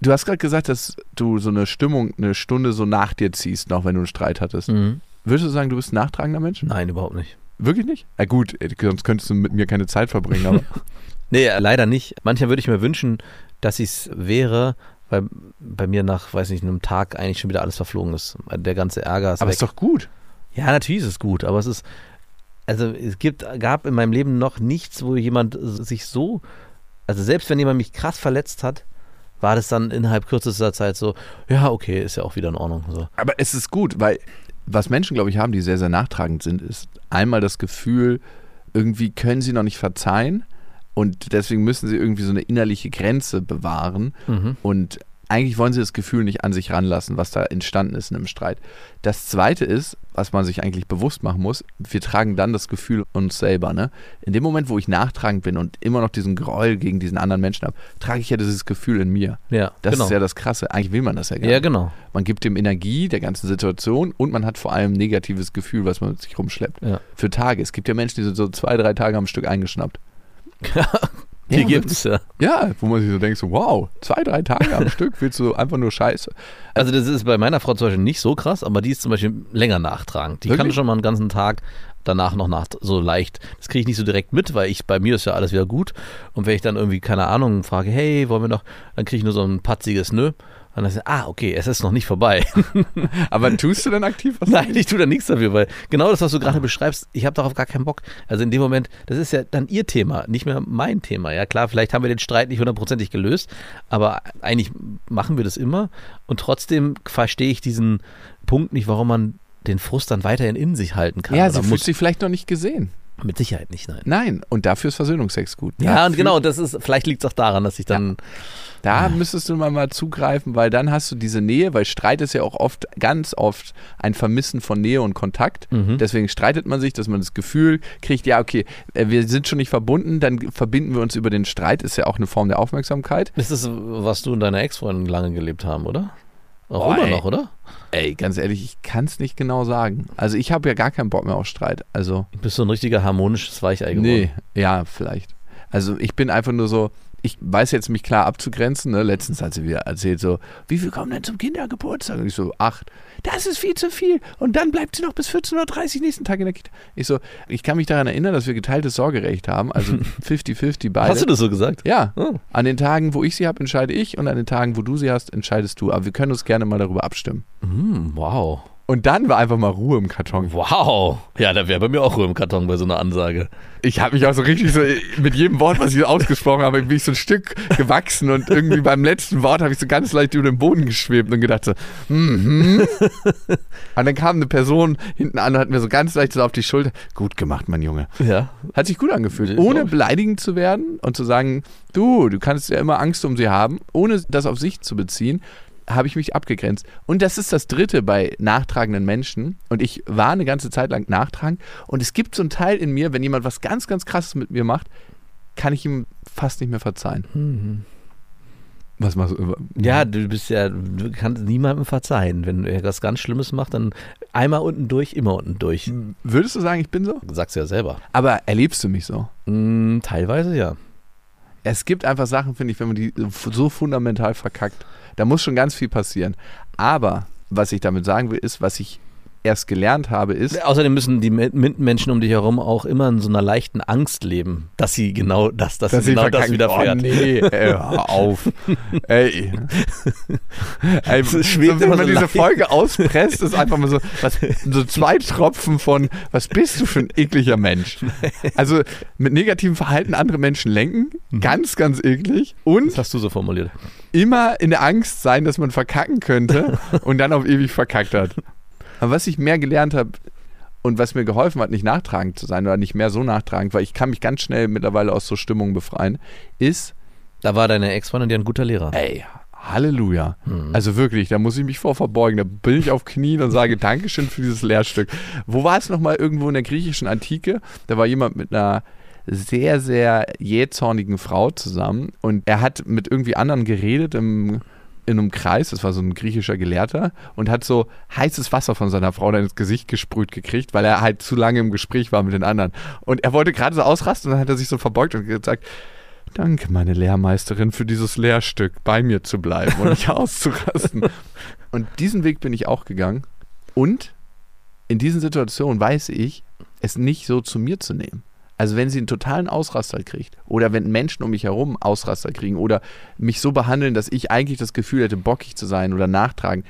Speaker 1: Du hast gerade gesagt, dass du so eine Stimmung eine Stunde so nach dir ziehst, noch wenn du einen Streit hattest.
Speaker 2: Mhm.
Speaker 1: Würdest du sagen, du bist ein nachtragender Mensch?
Speaker 2: Nein, überhaupt nicht.
Speaker 1: Wirklich nicht? Ja gut, äh, sonst könntest du mit mir keine Zeit verbringen, aber
Speaker 2: Nee, leider nicht. Manchmal würde ich mir wünschen, dass ich es wäre, weil bei mir nach, weiß nicht, einem Tag eigentlich schon wieder alles verflogen ist. Der ganze Ärger ist
Speaker 1: aber
Speaker 2: weg.
Speaker 1: ist doch gut.
Speaker 2: Ja, natürlich ist es gut, aber es ist, also es gibt, gab in meinem Leben noch nichts, wo jemand sich so, also selbst wenn jemand mich krass verletzt hat, war das dann innerhalb kürzester Zeit so, ja, okay, ist ja auch wieder in Ordnung. So.
Speaker 1: Aber es ist gut, weil was Menschen, glaube ich, haben, die sehr, sehr nachtragend sind, ist einmal das Gefühl, irgendwie können sie noch nicht verzeihen und deswegen müssen sie irgendwie so eine innerliche Grenze bewahren
Speaker 2: Mhm.
Speaker 1: und eigentlich wollen sie das Gefühl nicht an sich ranlassen, was da entstanden ist in einem Streit. Das zweite ist, was man sich eigentlich bewusst machen muss, wir tragen dann das Gefühl uns selber. Ne? In dem Moment, wo ich nachtragend bin und immer noch diesen Groll gegen diesen anderen Menschen habe, trage ich ja dieses Gefühl in mir.
Speaker 2: Ja,
Speaker 1: Das
Speaker 2: genau.
Speaker 1: ist ja das Krasse. Eigentlich will man das ja gar
Speaker 2: ja,
Speaker 1: nicht.
Speaker 2: genau.
Speaker 1: Man gibt dem Energie der ganzen Situation und man hat vor allem ein negatives Gefühl, was man mit sich rumschleppt.
Speaker 2: Ja.
Speaker 1: Für Tage. Es gibt ja Menschen, die sind so zwei, drei Tage am Stück eingeschnappt.
Speaker 2: Die
Speaker 1: Ja,
Speaker 2: gibt's ja.
Speaker 1: Ja, wo man sich so denkt, so, wow, zwei, drei Tage am Stück willst du einfach nur Scheiße.
Speaker 2: Also das ist bei meiner Frau zum Beispiel nicht so krass, aber die ist zum Beispiel länger nachtragend. Die kann
Speaker 1: Wirklich?
Speaker 2: schon mal einen ganzen Tag danach noch nach so leicht. Das kriege ich nicht so direkt mit, weil ich bei mir ist ja alles wieder gut. Und wenn ich dann irgendwie, keine Ahnung, frage, hey, wollen wir noch, dann kriege ich nur so ein patziges Nö. Und dann ist ah, okay, es ist noch nicht vorbei.
Speaker 1: Aber tust du denn aktiv was?
Speaker 2: Nein, ich tue da nichts dafür, weil genau das, was du gerade beschreibst, ich habe darauf gar keinen Bock. Also in dem Moment, das ist ja dann ihr Thema, nicht mehr mein Thema. Ja klar, vielleicht haben wir den Streit nicht hundertprozentig gelöst, aber eigentlich machen wir das immer und trotzdem verstehe ich diesen Punkt nicht, warum man den Frust dann weiterhin in sich halten kann.
Speaker 1: Ja, sie fühlt sich vielleicht noch nicht gesehen.
Speaker 2: Mit Sicherheit nicht, nein.
Speaker 1: Nein, und dafür ist Versöhnungsex gut.
Speaker 2: Ja,
Speaker 1: Dafür-
Speaker 2: und genau, das ist, vielleicht liegt es auch daran, dass ich dann,
Speaker 1: Da müsstest du mal, mal zugreifen, weil dann hast du diese Nähe, weil Streit ist ja auch oft, ganz oft ein Vermissen von Nähe und Kontakt.
Speaker 2: Mhm.
Speaker 1: Deswegen streitet man sich, dass man das Gefühl kriegt, ja, okay, äh, wir sind schon nicht verbunden, dann verbinden wir uns über den Streit, ist ja auch eine Form der Aufmerksamkeit.
Speaker 2: ist das, was du und deine Ex-Freundin lange gelebt haben, oder? Auch
Speaker 1: Boah,
Speaker 2: immer
Speaker 1: ey.
Speaker 2: noch, oder?
Speaker 1: Ey, ganz ehrlich, ich kann es nicht genau sagen. Also ich habe ja gar keinen Bock mehr auf Streit. Also,
Speaker 2: Du bist so ein richtiger harmonisches Weichei geworden.
Speaker 1: nee, ja, vielleicht. Also ich bin einfach nur so, ich weiß jetzt mich klar abzugrenzen. Ne? Letztens hat sie wieder erzählt so, wie viel kommen denn zum Kindergeburtstag? Und ich so, acht. Das ist viel zu viel. Und dann bleibt sie noch bis 14.30 Uhr nächsten Tag in der Kita. Ich so, ich kann mich daran erinnern, dass wir geteiltes Sorgerecht haben, also 50-50 beide.
Speaker 2: Hast du das so gesagt?
Speaker 1: Ja.
Speaker 2: Oh.
Speaker 1: An den Tagen, wo ich sie habe, entscheide ich und an den Tagen, wo du sie hast, entscheidest du. Aber wir können uns gerne mal darüber abstimmen.
Speaker 2: Hm, wow.
Speaker 1: Und dann war einfach mal Ruhe im Karton.
Speaker 2: Wow. Ja, da wäre bei mir auch Ruhe im Karton bei so einer Ansage.
Speaker 1: Ich habe mich auch so richtig so mit jedem Wort, was ich ausgesprochen habe, bin ich so ein Stück gewachsen und irgendwie beim letzten Wort habe ich so ganz leicht über den Boden geschwebt und gedacht so, mhm. und dann kam eine Person hinten an und hat mir so ganz leicht so auf die Schulter, gut gemacht, mein Junge.
Speaker 2: Ja.
Speaker 1: Hat sich gut angefühlt, ohne beleidigend zu werden und zu sagen, du, du kannst ja immer Angst um sie haben, ohne das auf sich zu beziehen, habe ich mich abgegrenzt. Und das ist das Dritte bei nachtragenden Menschen. Und ich war eine ganze Zeit lang nachtragend. Und es gibt so einen Teil in mir, wenn jemand was ganz, ganz Krasses mit mir macht, kann ich ihm fast nicht mehr verzeihen. Was machst du?
Speaker 2: Ja, du bist ja, du kannst niemandem verzeihen. Wenn er was ganz Schlimmes macht, dann einmal unten durch, immer unten durch.
Speaker 1: Würdest du sagen, ich bin so?
Speaker 2: Sagst du ja selber.
Speaker 1: Aber erlebst du mich so?
Speaker 2: Hm, teilweise ja.
Speaker 1: Es gibt einfach Sachen, finde ich, wenn man die so fundamental verkackt. Da muss schon ganz viel passieren. Aber was ich damit sagen will, ist, was ich erst gelernt habe, ist,
Speaker 2: Außerdem müssen die Me- Mitmenschen um dich herum auch immer in so einer leichten Angst leben, dass sie genau das, dass, sie genau das
Speaker 1: verkacken.
Speaker 2: widerfährt.
Speaker 1: Oh nee, ey, hör auf. Ey. ey
Speaker 2: schwebt
Speaker 1: wenn man
Speaker 2: so
Speaker 1: diese
Speaker 2: leicht.
Speaker 1: Folge auspresst, ist einfach mal so, was, so zwei Tropfen von, was bist du für ein ekliger Mensch? Also mit negativem Verhalten andere Menschen lenken, ganz, ganz eklig. Und
Speaker 2: Das hast du so formuliert.
Speaker 1: immer in der Angst sein, dass man verkacken könnte und dann auf ewig verkackt hat. Aber was ich mehr gelernt habe und was mir geholfen hat, nicht nachtragend zu sein oder nicht mehr so nachtragend, weil ich kann mich ganz schnell mittlerweile aus so Stimmungen befreien, ist,
Speaker 2: Da war deine Ex-Freundin ja ein guter Lehrer.
Speaker 1: ey, Halleluja. Also wirklich, da muss ich mich vor verbeugen. Da bin ich auf Knien und sage Dankeschön für dieses Lehrstück. Wo war es nochmal irgendwo in der griechischen Antike? Da war jemand mit einer sehr, sehr jähzornigen Frau zusammen und er hat mit irgendwie anderen geredet im, in einem Kreis, das war so ein griechischer Gelehrter, und hat so heißes Wasser von seiner Frau ins Gesicht gesprüht gekriegt, weil er halt zu lange im Gespräch war mit den anderen. Und er wollte gerade so ausrasten und dann hat er sich so verbeugt und gesagt, Danke, meine Lehrmeisterin, für dieses Lehrstück, bei mir zu bleiben und nicht auszurasten. Und diesen Weg bin ich auch gegangen. Und in diesen Situationen weiß ich, es nicht so zu mir zu nehmen. Also wenn sie einen totalen Ausraster kriegt oder wenn Menschen um mich herum Ausraster kriegen oder mich so behandeln, dass ich eigentlich das Gefühl hätte, bockig zu sein oder nachtragen,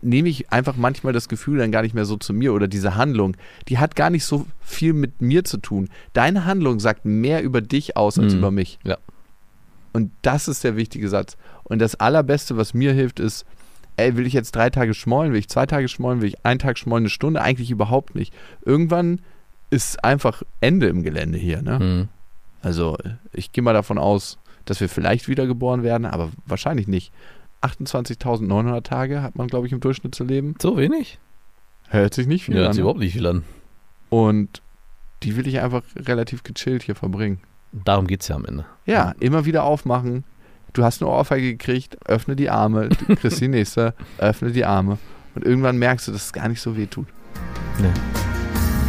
Speaker 1: nehme ich einfach manchmal das Gefühl dann gar nicht mehr so zu mir oder diese Handlung, die hat gar nicht so viel mit mir zu tun. Deine Handlung sagt mehr über dich aus als
Speaker 2: Mhm.
Speaker 1: über mich.
Speaker 2: Ja.
Speaker 1: Und das ist der wichtige Satz. Und das Allerbeste, was mir hilft, ist, ey, will ich jetzt drei Tage schmollen, will ich zwei Tage schmollen, will ich einen Tag schmollen, eine Stunde? Eigentlich überhaupt nicht. Irgendwann ist einfach Ende im Gelände hier. Ne?
Speaker 2: Mhm.
Speaker 1: Also ich gehe mal davon aus, dass wir vielleicht wiedergeboren werden, aber wahrscheinlich nicht. 28.900 Tage hat man, glaube ich, im Durchschnitt zu leben.
Speaker 2: So wenig?
Speaker 1: Hört sich nicht viel
Speaker 2: Ja,
Speaker 1: an.
Speaker 2: hört sich
Speaker 1: ne?
Speaker 2: überhaupt nicht viel an.
Speaker 1: Und die will ich einfach relativ gechillt hier verbringen.
Speaker 2: Darum geht es ja am Ende.
Speaker 1: Ja, immer wieder aufmachen. Du hast eine Ohrfeige gekriegt, öffne die Arme, du kriegst die nächste, öffne die Arme. Und irgendwann merkst du, dass es gar nicht so weh tut.